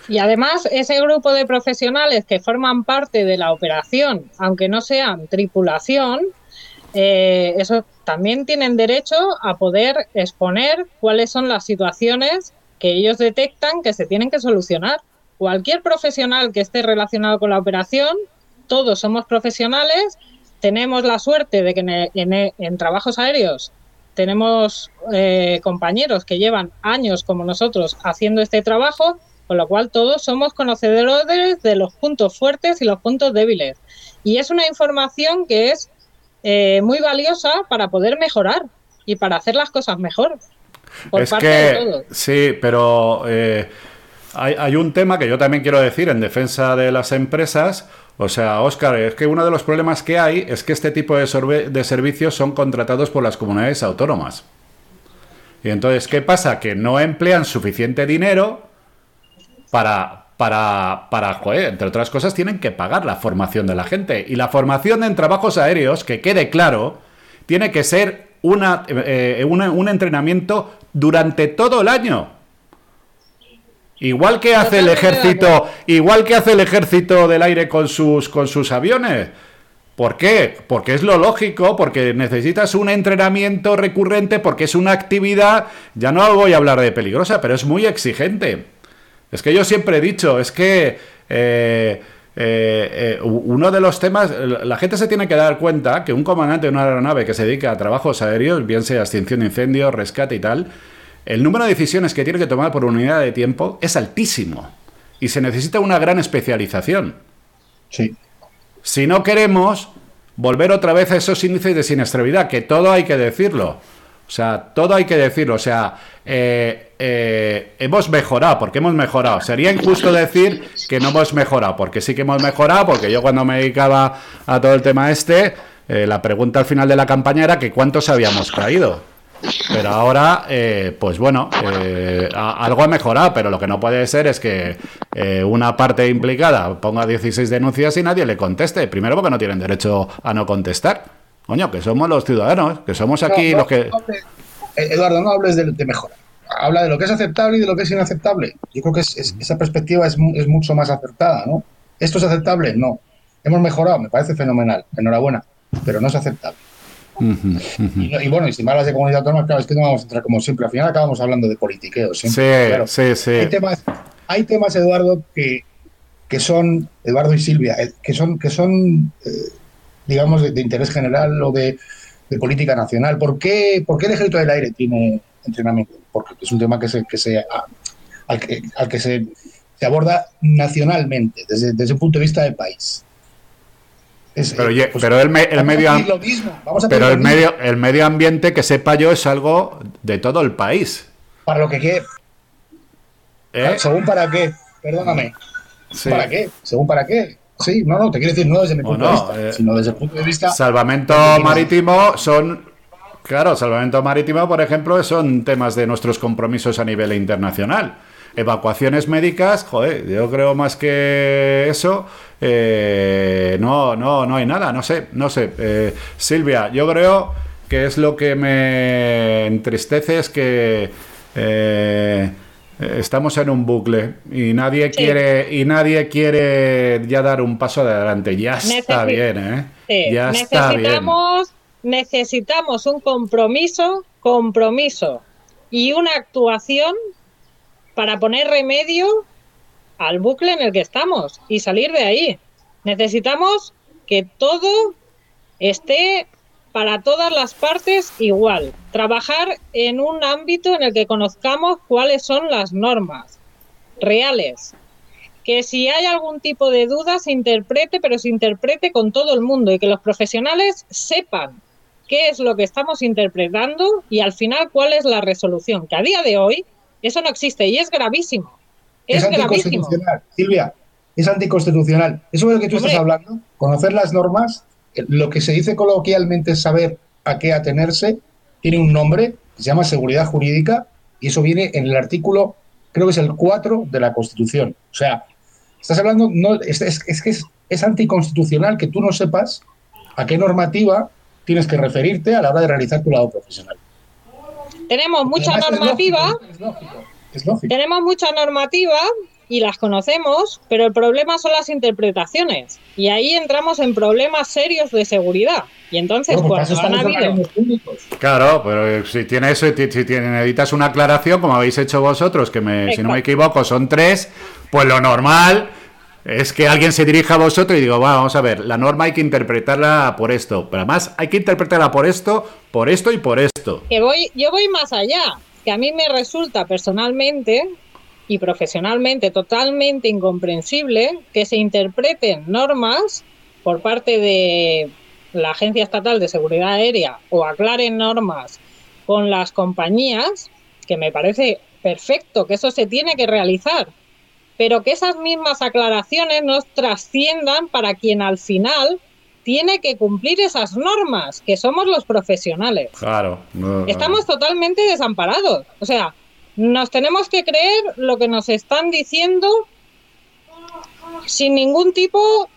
Y además, ese grupo de profesionales que forman parte de la operación, aunque no sean tripulación, eh, eso también tienen derecho a poder exponer cuáles son las situaciones que ellos detectan que se tienen que solucionar. Cualquier profesional que esté relacionado con la operación todos somos profesionales, tenemos la suerte de que en, trabajos aéreos tenemos eh, compañeros que llevan años como nosotros haciendo este trabajo, con lo cual todos somos conocedores de los puntos fuertes y los puntos débiles. Y es una información que es eh, muy valiosa para poder mejorar y para hacer las cosas mejor. Por parte de todos. Sí, pero eh, hay, hay, un tema que yo también quiero decir en defensa de las empresas. O sea, Oscar, es que uno de los problemas que hay es que este tipo de, servicios son contratados por las comunidades autónomas. Y entonces, ¿qué pasa? Que no emplean suficiente dinero para, para, para joder, entre otras cosas, tienen que pagar la formación de la gente. Y la formación en trabajos aéreos, que quede claro, tiene que ser una, eh, un entrenamiento durante todo el año. Igual que hace el ejército, igual que hace el ejército del aire con sus con sus aviones. ¿Por qué? Porque es lo lógico, porque necesitas un entrenamiento recurrente, porque es una actividad, ya no voy a hablar de peligrosa, pero es muy exigente. Es que yo siempre he dicho, es que eh, eh, uno de los temas, la gente se tiene que dar cuenta que un comandante de una aeronave que se dedica a trabajos aéreos, bien sea extinción de incendios, rescate y tal, el número de decisiones que tiene que tomar por unidad de tiempo es altísimo y se necesita una gran especialización. Sí. Si no queremos volver otra vez a esos índices de siniestralidad, que todo hay que decirlo. O sea, todo hay que decirlo. O sea, eh, eh, hemos mejorado, porque hemos mejorado. Sería injusto decir que no hemos mejorado, porque sí que hemos mejorado, porque yo cuando me dedicaba a todo el tema este, eh, la pregunta al final de la campaña era que cuántos habíamos caído. Pero ahora, eh, pues bueno, eh, algo ha mejorado, pero lo que no puede ser es que eh, una parte implicada ponga 16 denuncias y nadie le conteste. Primero porque no tienen derecho a no contestar. Coño, que somos los ciudadanos, que somos aquí los que... Eduardo, no hables de, de mejora. Habla de lo que es aceptable y de lo que es inaceptable. Yo creo que esa perspectiva es, es mucho más acertada, ¿no? ¿Esto es aceptable? No. Hemos mejorado, me parece fenomenal. Enhorabuena, pero no es aceptable y, bueno, y si me hablas de comunidad autónoma, claro, es que no vamos a entrar como siempre. Al final acabamos hablando de politiqueo. sí, sí, sí. Hay temas, hay temas Eduardo, que, que son, Eduardo y Silvia, eh, que son, que son eh, digamos, de, interés general o de, política nacional. ¿Por qué, ¿Por qué el ejército del aire tiene entrenamiento? Porque es un tema que se, que se, al, que, al que se, se aborda nacionalmente, desde, desde un punto de vista del país pero, pues, el, medio pero el medio el medio ambiente que sepa yo es algo de todo el país. Para lo que quiere. ¿Eh? según para qué perdóname. Para qué según para qué sí no no te quiero decir no desde mi punto de vista eh, sino desde el punto de vista salvamento marítimo son claro salvamento marítimo por ejemplo son temas de nuestros compromisos a nivel internacional evacuaciones médicas, joder, yo creo más que eso, eh, no, no, no hay nada, no sé, no sé. Eh, Silvia, yo creo que es lo que me entristece es que eh, estamos en un bucle y nadie quiere y nadie quiere ya dar un paso adelante. Ya está bien, ¿eh? Ya está bien. Necesitamos un compromiso, compromiso y una actuación para poner remedio al bucle en el que estamos y salir de ahí. Necesitamos que todo esté para todas las partes igual. Trabajar en un ámbito en el que conozcamos cuáles son las normas reales. Que si hay algún tipo de duda se interprete, pero se interprete con todo el mundo y que los profesionales sepan qué es lo que estamos interpretando y al final cuál es la resolución. Que a día de hoy eso no existe y es gravísimo. Es, anticonstitucional, Silvia, es anticonstitucional. Eso es lo que tú estás hablando. Conocer las normas, eh, lo que se dice coloquialmente es saber a qué atenerse, tiene un nombre, se llama seguridad jurídica, y eso viene en el artículo, creo que es el 4 de la Constitución. O sea, estás hablando, no, es, es que es, es anticonstitucional que tú no sepas a qué normativa tienes que referirte a la hora de realizar tu lado profesional. Tenemos mucha normativa. Tenemos mucha normativa y las conocemos, pero el problema son las interpretaciones. Y ahí entramos en problemas serios de seguridad. Y entonces, pues cuando han habido. Claro, pero si tiene eso, si necesitas una aclaración, como habéis hecho vosotros, que me, si no me equivoco son tres, pues lo normal es que alguien se dirija a vosotros y digo, vamos a ver, la norma hay que interpretarla por esto, pero además hay que interpretarla por esto, por esto y por esto. Que voy, yo voy más allá, que a mí me resulta personalmente y profesionalmente totalmente incomprensible que se interpreten normas por parte de la Agencia Estatal de Seguridad Aérea o aclaren normas con las compañías, que me parece perfecto, que eso se tiene que realizar pero que esas mismas aclaraciones nos trasciendan para quien al final tiene que cumplir esas normas, que somos los profesionales. Claro. Estamos totalmente desamparados. O sea, nos tenemos que creer lo que nos están diciendo sin ningún tipo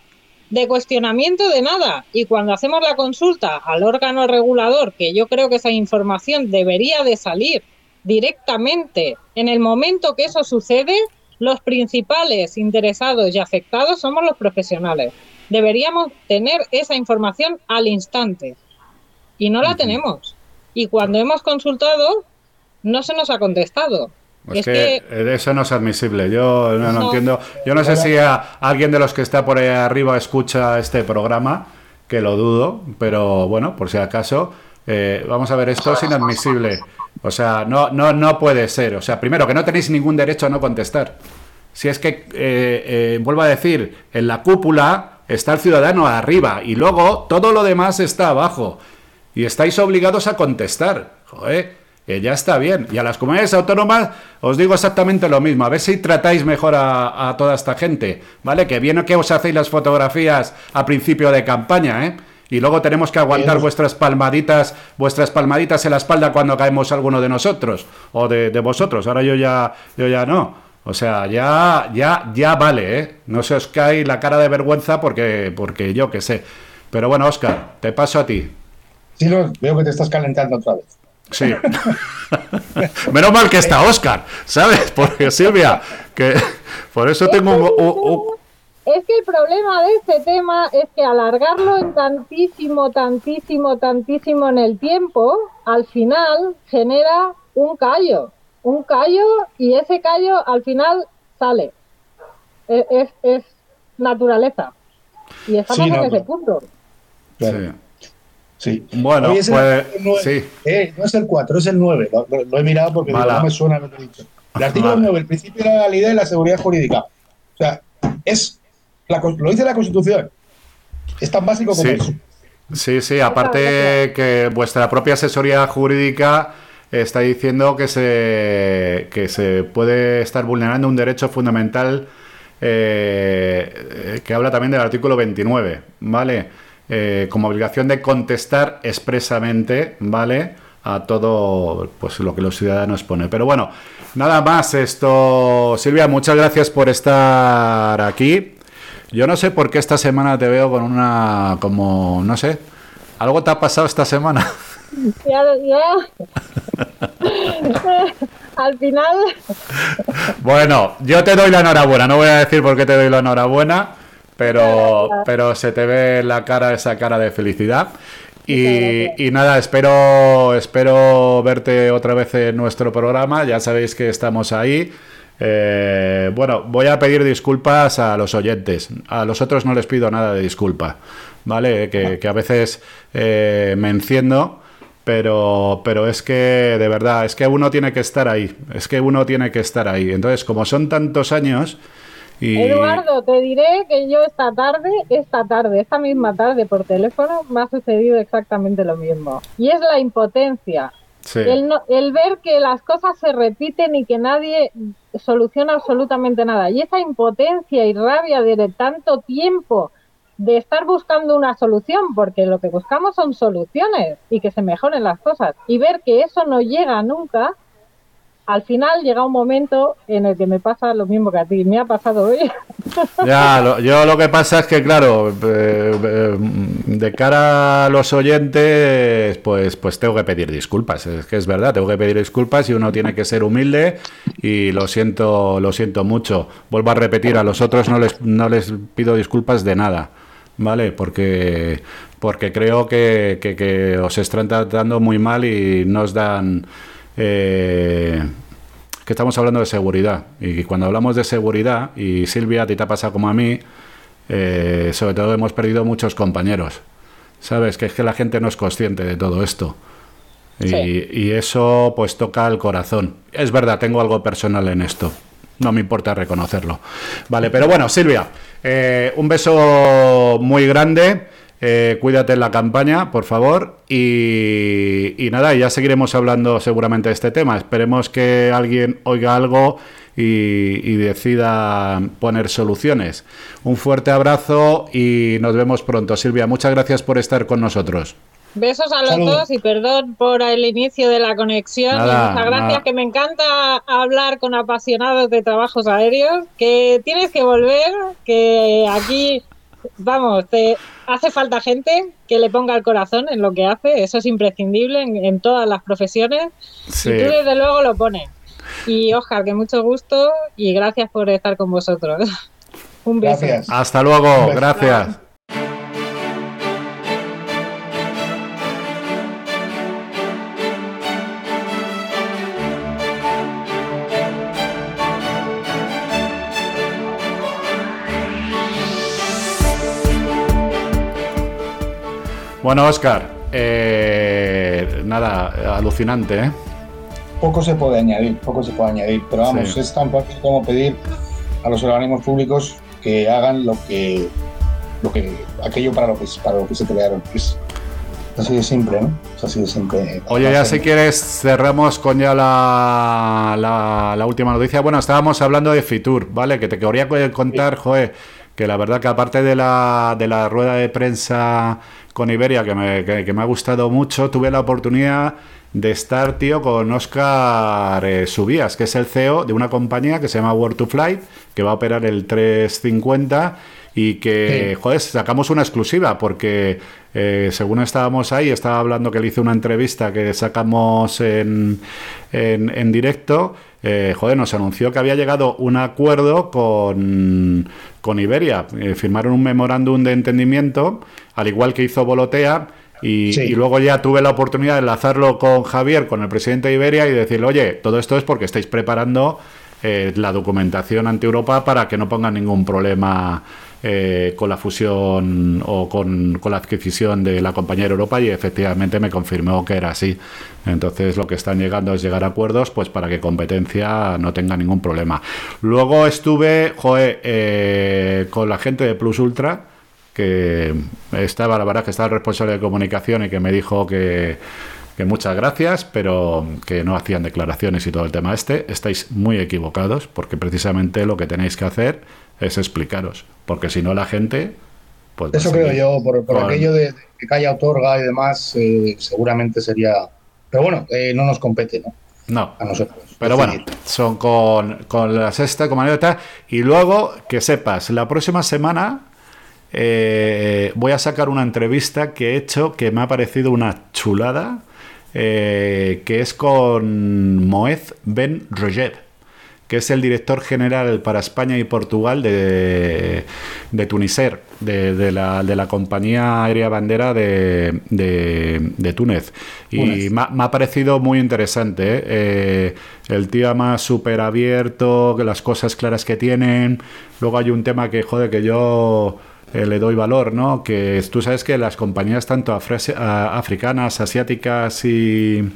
de cuestionamiento de nada. Y cuando hacemos la consulta al órgano regulador, que yo creo que esa información debería de salir directamente en el momento que eso sucede, los principales interesados y afectados somos los profesionales. Deberíamos tener esa información al instante y no la tenemos. Y cuando hemos consultado, no se nos ha contestado. Es, que, eso no es admisible. Yo no, entiendo. Yo no sé si alguien de los que está por ahí arriba escucha este programa, que lo dudo, pero bueno, por si acaso, eh, vamos a ver, esto es inadmisible. O sea, no, no, no puede ser. O sea, primero, que no tenéis ningún derecho a no contestar. Si es que, eh, eh, vuelvo a decir, en la cúpula está el ciudadano arriba y luego todo lo demás está abajo. Y estáis obligados a contestar. Joder que ya está bien. Y a las comunidades autónomas os digo exactamente lo mismo. A ver si tratáis mejor a, toda esta gente, ¿vale? Que viene que os hacéis las fotografías a principio de campaña, ¿eh? Y luego tenemos que aguantar vuestras palmaditas, vuestras palmaditas en la espalda cuando caemos alguno de nosotros o de, vosotros. Ahora yo ya, yo ya no. O sea, ya, ya, ya vale, ¿eh? No se os cae la cara de vergüenza porque, porque yo qué sé. Pero bueno, Oscar, te paso a ti. Sí, veo que te estás calentando otra vez. Sí. Menos mal que está Oscar, ¿sabes? Porque Silvia, que por eso tengo un, Es que el problema de este tema es que alargarlo en tantísimo, tantísimo, tantísimo en el tiempo, al final genera un callo, un callo y ese callo al final sale. Es, es, naturaleza. Y estamos en ese punto. Sí. Sí. Bueno, pues, sí. Eh, no es el 4, es el 9. Lo, he mirado porque no me suena lo que he dicho. El artículo 9, el principio de la legalidad y la seguridad jurídica. O sea, es lo dice la Constitución. Es tan básico como sí. eso. Sí, sí, aparte que vuestra propia asesoría jurídica está diciendo que se, que se puede estar vulnerando un derecho fundamental eh, que habla también del artículo 29, ¿vale? Eh, como obligación de contestar expresamente, ¿vale? A todo pues, lo que los ciudadanos ponen. Pero bueno, nada más esto. Silvia, muchas gracias por estar aquí. Yo no sé por qué esta semana te veo con una, como, no sé, algo te ha pasado esta semana. Ya, Al final. Bueno, yo te doy la enhorabuena. No voy a decir por qué te doy la enhorabuena pero, pero se te ve la cara, esa cara de felicidad. Y, nada, espero, espero verte otra vez en nuestro programa. Ya sabéis que estamos ahí. Eh, bueno, voy a pedir disculpas a los oyentes. A los otros no les pido nada de disculpa, ¿vale? Que, a veces eh, me enciendo, pero, pero es que de verdad, es que uno tiene que estar ahí. Es que uno tiene que estar ahí. Entonces, como son tantos años, Eduardo, te diré que yo esta tarde, esta tarde, esta misma tarde por teléfono, me ha sucedido exactamente lo mismo. Y es la impotencia. El, el ver que las cosas se repiten y que nadie soluciona absolutamente nada. Y esa impotencia y rabia de tanto tiempo de estar buscando una solución, porque lo que buscamos son soluciones y que se mejoren las cosas. Y ver que eso no llega nunca, al final llega un momento en el que me pasa lo mismo que a ti, me ha pasado hoy. Ya, yo lo que pasa es que, claro, eh, eh, de cara a los oyentes, pues, pues tengo que pedir disculpas. Es que es verdad, tengo que pedir disculpas y uno tiene que ser humilde y lo siento, lo siento mucho. Vuelvo a repetir, a los otros no les, no les pido disculpas de nada, ¿vale? Porque, porque creo que, que, os están tratando muy mal y nos dan eh, que estamos hablando de seguridad. Y cuando hablamos de seguridad, y Silvia, a ti te ha pasado como a mí, eh, sobre todo hemos perdido muchos compañeros. ¿Sabes? Que es que la gente no es consciente de todo esto. Y, eso pues toca el corazón. Es verdad, tengo algo personal en esto. No me importa reconocerlo. Vale, pero bueno, Silvia, eh, un beso muy grande. Eh, cuídate en la campaña, por favor. Y, nada, ya seguiremos hablando seguramente de este tema. Esperemos que alguien oiga algo y, decida poner soluciones. Un fuerte abrazo y nos vemos pronto. Silvia, muchas gracias por estar con nosotros. Besos a los dos y perdón por el inicio de la conexión. muchas gracias, que me encanta hablar con apasionados de trabajos aéreos. Que tienes que volver, que aquí vamos, te hace falta gente que le ponga el corazón en lo que hace, eso es imprescindible en, todas las profesiones. Y tú desde luego lo pones. Y Oscar, que mucho gusto y gracias por estar con vosotros. Un beso. Hasta luego, gracias. Bueno, Oscar, eh, nada, alucinante, ¿eh? Poco se puede añadir, poco se puede añadir, pero vamos, es tan fácil como pedir a los organismos públicos que hagan lo que, lo que aquello para lo que, para lo que se crearon. Es así de simple, ¿no? Es así de simple. Oye, ya si quieres cerramos con ya la, la, última noticia. Bueno, estábamos hablando de Fitur, ¿vale? Que te quería contar, Joe, que la verdad que aparte de la, de la rueda de prensa con Iberia, que me, que, me ha gustado mucho, tuve la oportunidad de estar, tío, con Oscar eh, Subías, que es el CEO de una compañía que se llama World to Fly, que va a operar el 350 y que, joder, sacamos una exclusiva porque eh, según estábamos ahí, estaba hablando que le hice una entrevista que sacamos en, en, directo. Eh, joder, nos anunció que había llegado un acuerdo con, con Iberia. firmaron un memorándum de entendimiento, al igual que hizo Volotea y, luego ya tuve la oportunidad de enlazarlo con Javier, con el presidente de Iberia, y decirle, oye, todo esto es porque estáis preparando eh, la documentación ante Europa para que no pongan ningún problema eh, con la fusión o con, la adquisición de la compañía Europa y efectivamente me confirmó que era así. Entonces lo que están llegando es llegar a acuerdos pues para que competencia no tenga ningún problema. Luego estuve eh, con la gente de Plus Ultra que estaba, la verdad, que estaba el responsable de comunicación y que me dijo que, muchas gracias, pero que no hacían declaraciones y todo el tema este. Estáis muy equivocados, porque precisamente lo que tenéis que hacer es explicaros, porque si no la gente... Pues Eso creo yo, por, aquello de, que calla otorga y demás, eh, seguramente sería... Pero bueno, eh, no nos compete, ¿no? No. A nosotros. Pero bueno, son con, con la sexta, con anécdota. Y luego, que sepas, la próxima semana eh, voy a sacar una entrevista que he hecho que me ha parecido una chulada, eh, que es con Moez Ben Roger, que es el director general para España y Portugal de, de Tuniser, de, la, compañía aérea bandera de, de Túnez. Y me ha, parecido muy interesante. ¿eh? el tío más súper abierto, las cosas claras que tienen. Luego hay un tema que, joder, que yo eh, le doy valor, ¿no? Que tú sabes que las compañías tanto africanas, asiáticas y,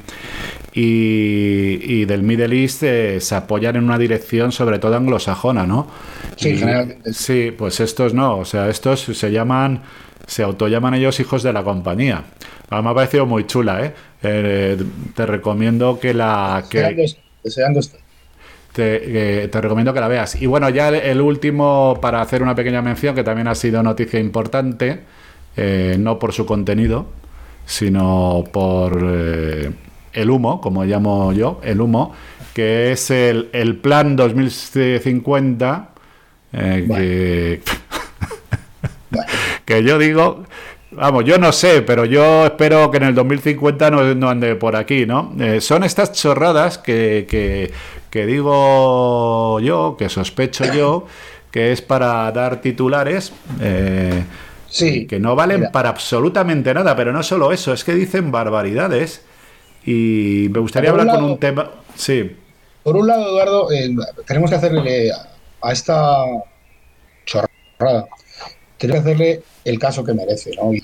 y, del Middle East eh, se apoyan en una dirección sobre todo anglosajona, ¿no? Sí, generalmente. Sí, pues estos no, o sea, estos se llaman, se autollaman ellos hijos de la compañía. Ah, me ha parecido muy chula, ¿eh? eh te recomiendo que la... Que, esto te, recomiendo que la veas. Y bueno, ya el, último, para hacer una pequeña mención, que también ha sido noticia importante, eh, no por su contenido, sino por eh, el humo, como llamo yo, el humo, que es el, el plan 2050, eh, que, que yo digo Vamos, yo no sé, pero yo espero que en el 2050 no, ande por aquí, ¿no? son estas chorradas que, que, que digo yo, que sospecho yo, que es para dar titulares. Eh, sí, que no valen para absolutamente nada, pero no solo eso, es que dicen barbaridades. Y me gustaría hablar con un tema. Sí. Por un lado, Eduardo, eh, tenemos que hacerle a esta chorrada, tenemos que hacerle el caso que merece, ¿no? Y,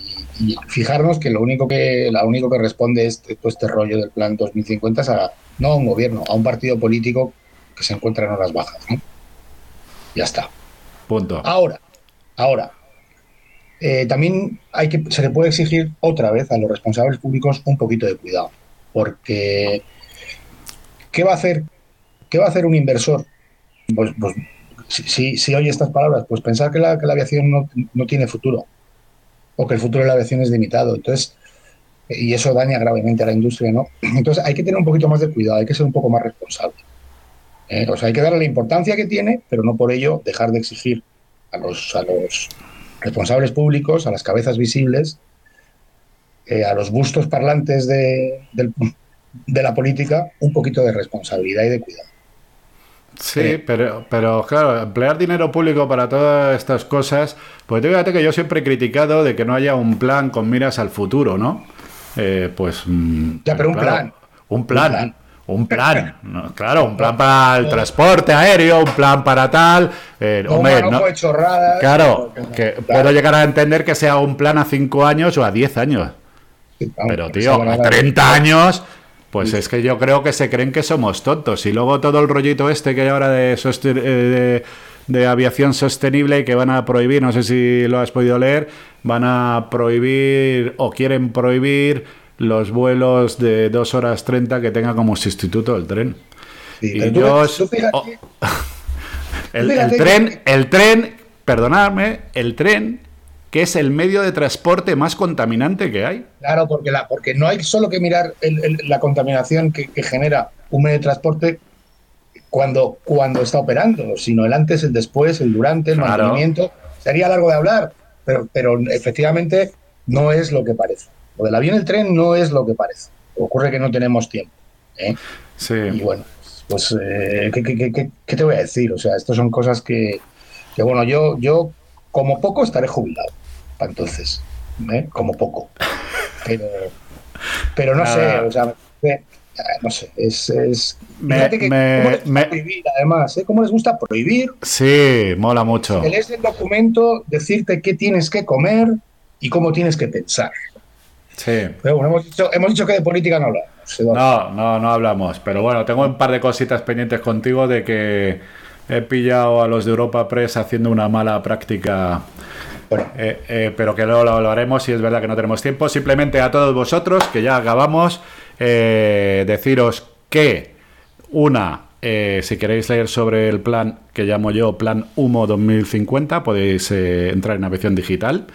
fijarnos que lo único que, la único que responde este, este rollo del plan 2050 es a no a un gobierno, a un partido político que se encuentra en horas bajas. Ya está. Punto. Ahora, ahora, eh, también hay que, se le puede exigir otra vez a los responsables públicos un poquito de cuidado, porque ¿qué va a hacer, qué va a hacer un inversor? Pues, pues si, si, oye estas palabras, pues pensar que la, que la aviación no, no, tiene futuro o que el futuro de la aviación es limitado. Entonces, y eso daña gravemente a la industria, ¿no? Entonces hay que tener un poquito más de cuidado, hay que ser un poco más responsable. ¿eh? O sea, hay que darle la importancia que tiene, pero no por ello dejar de exigir a los, a los responsables públicos, a las cabezas visibles, eh, a los bustos parlantes de, de, la política, un poquito de responsabilidad y de cuidado. Sí, eh. pero, pero claro, emplear dinero público para todas estas cosas, pues fíjate que yo siempre he criticado de que no haya un plan con miras al futuro, ¿no? Eh, pues. Mm, ya, pero un plan. Un plan. Un plan, claro, un plan para el transporte aéreo, un plan para tal. Eh, hombre, no, claro, que puedo llegar a entender que sea un plan a 5 años o a 10 años. Pero, tío, a 30 años, pues es que yo creo que se creen que somos tontos. Y luego todo el rollito este que hay ahora de, eh, de aviación sostenible y que van a prohibir, no sé si lo has podido leer, van a prohibir o quieren prohibir los vuelos de 2 horas 30 que tenga como sustituto el tren. y yo el, tren, el tren, perdonadme, el tren que es el medio de transporte más contaminante que hay. Claro, porque, la, porque no hay solo que mirar la contaminación que, genera un medio de transporte cuando, cuando está operando, sino el antes, el después, el durante, el mantenimiento. Sería largo de hablar, pero, pero efectivamente no es lo que parece. Lo del avión el tren no es lo que parece. Ocurre que no tenemos tiempo. ¿eh? Sí. Y bueno, pues, eh, ¿qué, te voy a decir? O sea, estas son cosas que, que bueno, yo, yo como poco estaré jubilado. Para entonces, ¿eh? como poco. Pero, pero no sé, o sea, no sé, es, es me, que, me, prohibir además, ¿eh? ¿Cómo les gusta prohibir? Sí, mola mucho. Que lees el documento, decirte qué tienes que comer y cómo tienes que pensar. Sí. Pero bueno, hemos dicho, que de política no hablamos. No, no, no hablamos. Pero bueno, tengo un par de cositas pendientes contigo de que he pillado a los de Europa Press haciendo una mala práctica. Eh, eh, pero que luego lo hablaremos y es verdad que no tenemos tiempo. Simplemente a todos vosotros, que ya acabamos, eh, deciros que una, si queréis leer sobre el plan que llamo yo Plan Humo 2050, podéis entrar en la versión digital.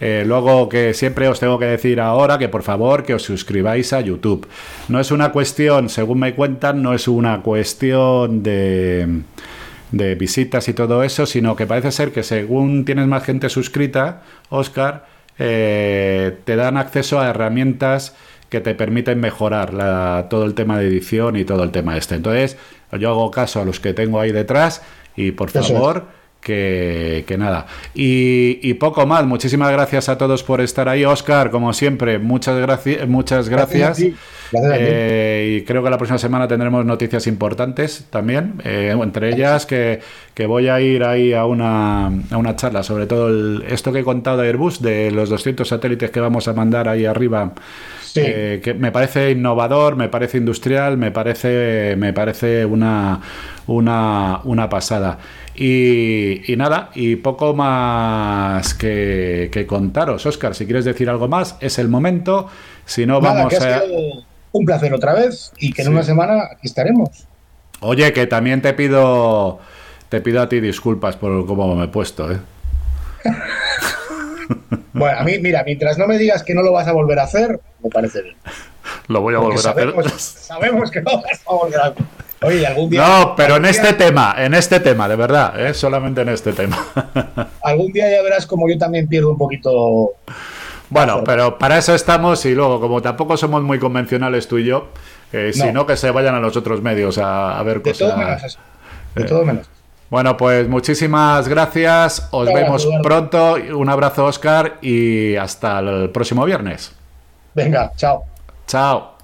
Eh, luego que siempre os tengo que decir ahora que por favor que os suscribáis a YouTube. No es una cuestión, según me cuentan, no es una cuestión de, de visitas y todo eso, sino que parece ser que según tienes más gente suscrita, Oscar, eh, te dan acceso a herramientas que te permiten mejorar todo el tema de edición y todo el tema este. Entonces, yo hago caso a los que tengo ahí detrás y por favor que, nada. Y, poco más. Muchísimas gracias a todos por estar ahí. Oscar, como siempre, muchas, gracias muchas gracias. Eh, y creo que la próxima semana tendremos noticias importantes también. Eh, entre ellas que, voy a ir ahí a una, a una charla sobre todo esto que he contado de Airbus, de los 200 satélites que vamos a mandar ahí arriba. Eh, que me parece innovador, me parece industrial, me parece, me parece una, una, una pasada. Y, nada, y poco más que, contaros. Oscar, si quieres decir algo más, es el momento. Si no, vamos a. un placer otra vez y que en una semana aquí estaremos. Oye, que también te pido, te pido a ti disculpas por cómo me he puesto, ¿eh? bueno, a mí, mira, mientras no me digas que no lo vas a volver a hacer, me parece bien. Lo voy a volver a hacer. Sabemos que no lo vas a volver a hacer. Oye, algún día. No, pero en este tema, en este tema, de verdad, ¿eh? solamente en este tema. algún día ya verás como yo también pierdo un poquito. Bueno, pero para eso estamos y luego, como tampoco somos muy convencionales tú y yo, eh, sino que se vayan a los otros medios a, ver de Todo menos eso. De todo menos. Bueno, pues muchísimas gracias. Os vemos pronto. Un abrazo, Oscar, y hasta el próximo viernes. Venga, chao. Chao.